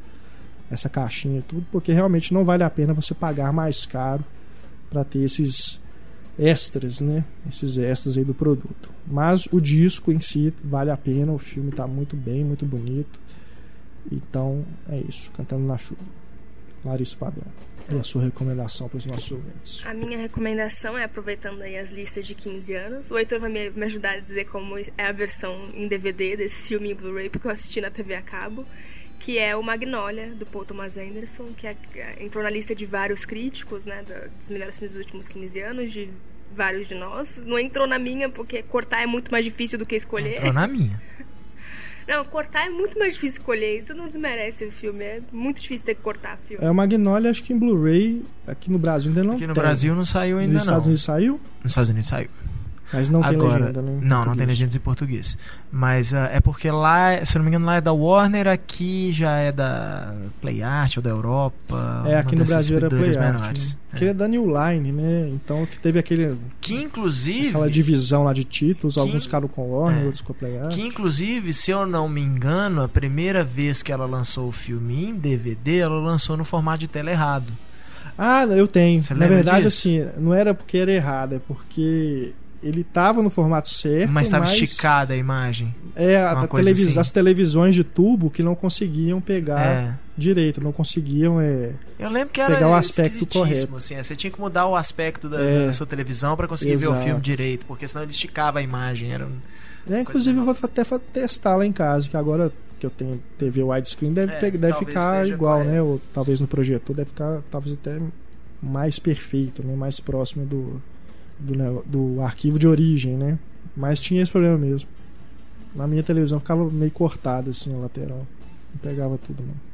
essa caixinha e tudo, porque realmente não vale a pena você pagar mais caro para ter esses extras, né? Esses extras aí do produto. Mas o disco em si vale a pena, o filme está muito bem, muito bonito. Então é isso, cantando na chuva. Larissa Padrão. E a sua recomendação para os nossos ouvintes? A minha recomendação é aproveitando aí as listas de 15 anos. O Heitor vai me ajudar a dizer como é a versão em DVD desse filme em Blu-ray, porque eu assisti na TV a cabo que é o Magnolia, do Paul Thomas Anderson, que é, entrou na lista de vários críticos, né, dos melhores filmes dos últimos 15 anos, de vários de nós. Não entrou na minha, porque cortar é muito mais difícil do que escolher. Entrou na minha. Não, cortar é muito mais difícil escolher. Isso não desmerece o filme. É muito difícil ter que cortar filme. É, o Magnolia, acho que em Blu-ray, aqui no Brasil ainda não Aqui no tem. Brasil não saiu ainda, Nos não. Estados Unidos saiu? Nos Estados Unidos saiu. Mas não tem Agora, legenda, né? Não, não tem legendas em português. Mas uh, é porque lá, se não me engano, lá é da Warner, aqui já é da Play Art ou da Europa. É, aqui no Brasil era Play Art. Né? Que é da New Line, né? Então teve aquele. Que inclusive. Aquela divisão lá de títulos, que, alguns ficaram com Warner, é, outros com a Play Art. Que inclusive, se eu não me engano, a primeira vez que ela lançou o filme em DVD, ela lançou no formato de tela errado. Ah, eu tenho. Você Na verdade, disso? assim, não era porque era errado, é porque ele tava no formato certo. Mas estava esticada a imagem. É, a televis assim. as televisões de tubo que não conseguiam pegar é. direito, não conseguiam é, Eu lembro que era pegar o aspecto correto. Assim, é, você tinha que mudar o aspecto da, é. da sua televisão para conseguir Exato. ver o filme direito, porque senão ele esticava a imagem. Era É, inclusive eu vou até testar lá em casa, que agora que eu tenho TV widescreen deve, é, deve ficar igual, né? Ou talvez no projetor deve ficar talvez até mais perfeito, né? mais próximo do, do, do arquivo de origem, né? Mas tinha esse problema mesmo. Na minha televisão ficava meio cortada assim a lateral. Não pegava tudo não.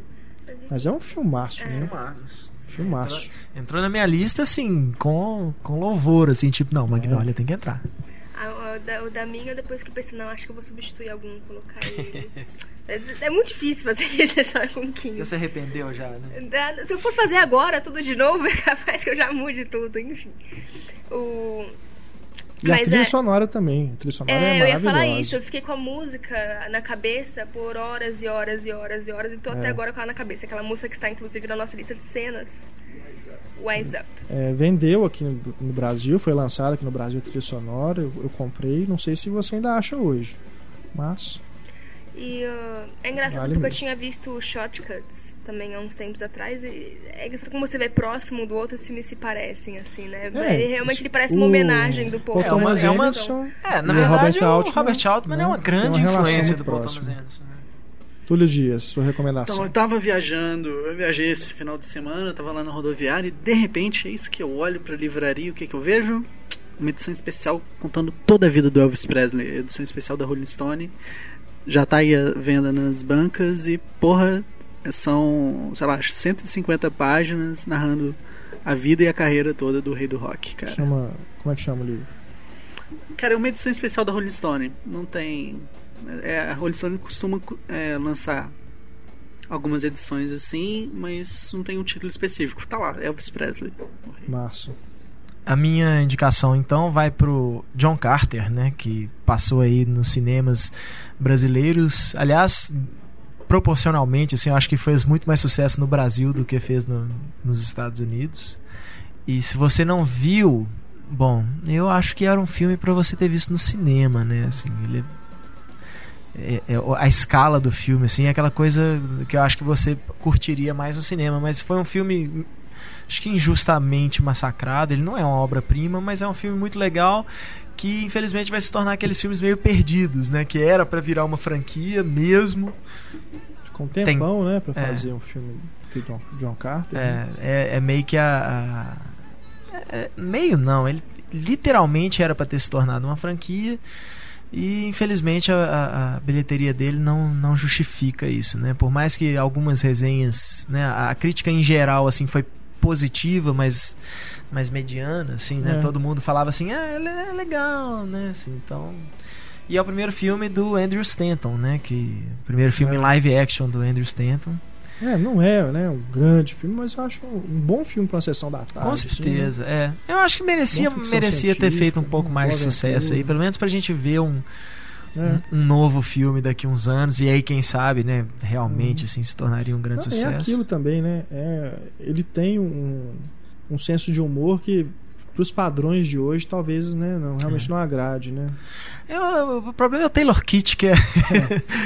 Mas é um filmaço, é. né? Filmaço. Filmaço. Entrou, entrou, na minha lista, assim, com, com louvor, assim, tipo, não, Magnolia é. tem que entrar. O, da, o da minha, depois que eu pensei, não, acho que eu vou substituir algum, colocar ele. é, é, muito difícil fazer isso com 15. Você arrependeu já, né? Se eu for fazer agora tudo de novo, é capaz que eu já mude tudo, enfim. O e Mas a trilha é... sonora também. A trilha sonora é, é eu ia falar isso. Eu fiquei com a música na cabeça por horas e horas e horas e horas. E tô é. até agora com ela na cabeça. Aquela música que está, inclusive, na nossa lista de cenas. Wise Up. É, vendeu aqui no, no, Brasil, foi lançada aqui no Brasil a trilha sonora. Eu, eu comprei. Não sei se você ainda acha hoje. Mas... E uh, é engraçado vale porque mesmo. eu tinha visto Shortcuts também há uns tempos atrás. E é engraçado como você vê próximo do outro, os filmes se parecem, assim, né? É, ele realmente ele parece uma homenagem do Paul é, Thomas é, uma, Anderson, é, na verdade, Robert Altman, o Robert Altman né? é uma grande uma influência do Paul Thomas Anderson. Né? Túlio Dias, sua recomendação. Então, eu tava viajando, eu viajei esse final de semana, tava lá na rodoviária e de repente é isso que eu olho pra livraria, o que que eu vejo? Uma edição especial contando toda a vida do Elvis Presley, edição especial da Rolling Stone já tá aí a venda nas bancas e, porra, são, sei lá, 150 páginas narrando a vida e a carreira toda do rei do rock, cara. Chama, como é que chama o livro? Cara, é uma edição especial da Rolling Stone. Não tem. É, a Rolling Stone costuma é, lançar algumas edições assim, mas não tem um título específico. Tá lá, Elvis Presley. Março. A minha indicação então vai pro John Carter, né, que passou aí nos cinemas brasileiros. Aliás, proporcionalmente, assim, eu acho que fez muito mais sucesso no Brasil do que fez no, nos Estados Unidos. E se você não viu, bom, eu acho que era um filme para você ter visto no cinema, né? Assim, ele é, é, a escala do filme, assim, é aquela coisa que eu acho que você curtiria mais no cinema. Mas foi um filme acho que injustamente massacrado. Ele não é uma obra-prima, mas é um filme muito legal que infelizmente vai se tornar aqueles filmes meio perdidos, né? Que era para virar uma franquia mesmo. Com um tempão, Tem, né? Pra é. fazer é, um filme de John, John Carter. É, né? é, é, meio que a. a é, meio não, ele literalmente era para ter se tornado uma franquia. E infelizmente a, a, a, bilheteria dele não, não justifica isso, né? Por mais que algumas resenhas, né? A crítica em geral assim foi positiva, mas mais mediana, assim, né? É. Todo mundo falava assim, ah, ele é legal, né? Assim, então. E é o primeiro filme do Andrew Stanton, né? Que primeiro filme é. live action do Andrew Stanton. É, não é, né, um grande filme, mas eu acho um bom filme para sessão da tarde. Com assim, certeza, assim, né? é. Eu acho que merecia, merecia ter feito um pouco mais de sucesso aí, pelo menos pra gente ver um, é. um, novo filme daqui uns anos e aí quem sabe, né, realmente hum. assim se tornaria um grande é sucesso. É aquilo também, né? É, ele tem um um senso de humor que para os padrões de hoje talvez né não realmente é. não agrade né é, o problema é o Taylor Kitt que é,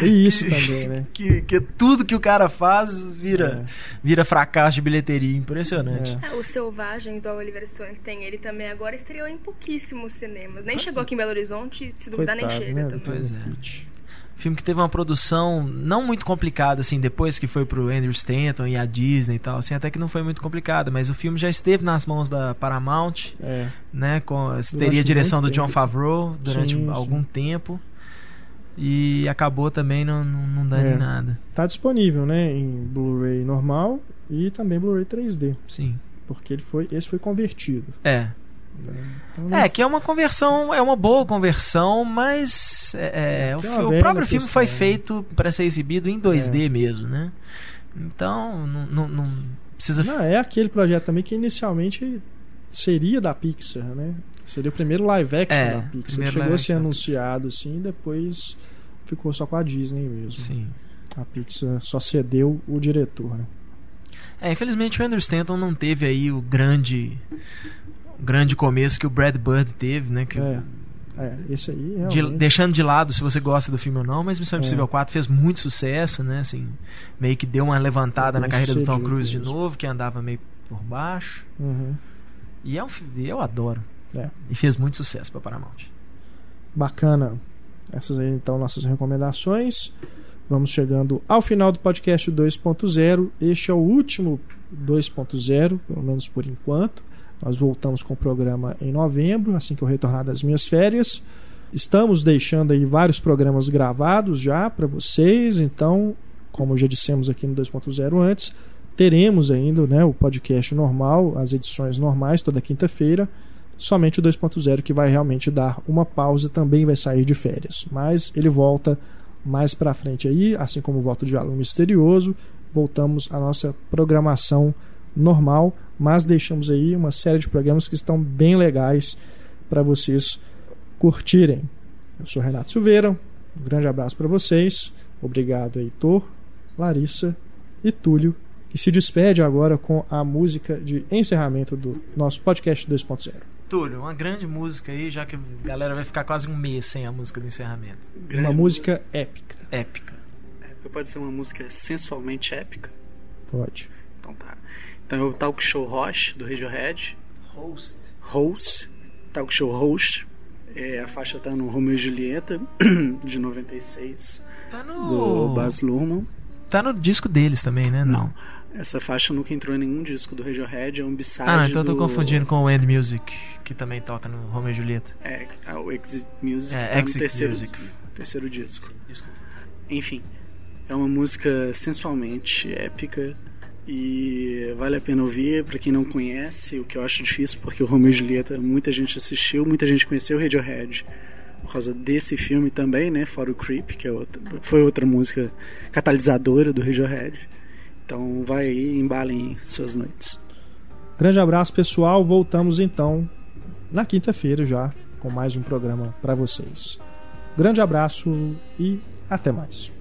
é isso que, também né que, que tudo que o cara faz vira é. vira fracasso de bilheteria impressionante é. o Selvagens do Oliver Stone que tem ele também agora estreou em pouquíssimos cinemas nem chegou aqui em Belo Horizonte se duvidar Coitado, nem chega né, também pois é. Filme que teve uma produção não muito complicada, assim, depois que foi pro Andrew Stanton e a Disney e tal, assim, até que não foi muito complicada, mas o filme já esteve nas mãos da Paramount, é. né, com, teria a direção do John Favreau durante sim, algum sim. tempo e acabou também não, não, não dando é. nada. Tá disponível, né, em Blu-ray normal e também Blu-ray 3D. Sim. Porque ele foi, esse foi convertido. É. Então, é, que é uma conversão, é uma boa conversão, mas é, é, o, é o, próprio filme foi né? feito para ser exibido em 2D é. mesmo, né? Então, não, não, não precisa. Não, é aquele projeto também que inicialmente seria da Pixar, né? Seria o primeiro live action é, da Pixar. Chegou a ser anunciado assim, e depois ficou só com a Disney mesmo. Sim. A Pixar só cedeu o diretor, né? É, infelizmente o Andrew Stanton não teve aí o grande grande começo que o Brad Bird teve, né? Que é. É, esse aí realmente... de, deixando de lado se você gosta do filme ou não, mas Missão é. Impossível 4 fez muito sucesso, né? Assim, meio que deu uma levantada na carreira do Tom Cruise de novo, que andava meio por baixo. Uhum. E é um eu adoro. É. E fez muito sucesso para Paramount. Bacana. Essas aí então nossas recomendações. Vamos chegando ao final do podcast 2.0. Este é o último 2.0, pelo menos por enquanto. Nós voltamos com o programa em novembro, assim que eu retornar das minhas férias. Estamos deixando aí vários programas gravados já para vocês, então, como já dissemos aqui no 2.0 antes, teremos ainda né, o podcast normal, as edições normais toda quinta-feira. Somente o 2.0 que vai realmente dar uma pausa também vai sair de férias, mas ele volta mais para frente aí, assim como o Diálogo Misterioso, voltamos à nossa programação normal, mas deixamos aí uma série de programas que estão bem legais para vocês curtirem. Eu sou Renato Silveira, um grande abraço para vocês. Obrigado, Heitor, Larissa e Túlio que se despede agora com a música de encerramento do nosso podcast 2.0. Túlio, uma grande música aí, já que a galera vai ficar quase um mês sem a música do encerramento. Grande uma música épica. Épica. Épica pode ser uma música sensualmente épica? Pode. Então tá. Então é o Talk Show Roche, do Radiohead. Host. Host. Talk Show Host. É, a faixa tá no Romeo e Julieta, de 96. Tá no... Do Baz Luhrmann. Tá no disco deles também, né? Não. Não. Essa faixa nunca entrou em nenhum disco do Radiohead, é um b-side Ah, então eu tô do... confundindo com o End Music, que também toca no Romeo e Julieta. É, é o Exit Music é, tá Exit no terceiro, Music. terceiro disco. Desculpa. Enfim, é uma música sensualmente épica e vale a pena ouvir para quem não conhece, o que eu acho difícil porque o Romeo e Julieta muita gente assistiu, muita gente conheceu o Radiohead por causa desse filme também, né, fora o Creep, que é outra, foi outra música catalisadora do Radiohead. Então vai aí, embalem suas noites. Grande abraço, pessoal. Voltamos então na quinta-feira já com mais um programa para vocês. Grande abraço e até mais.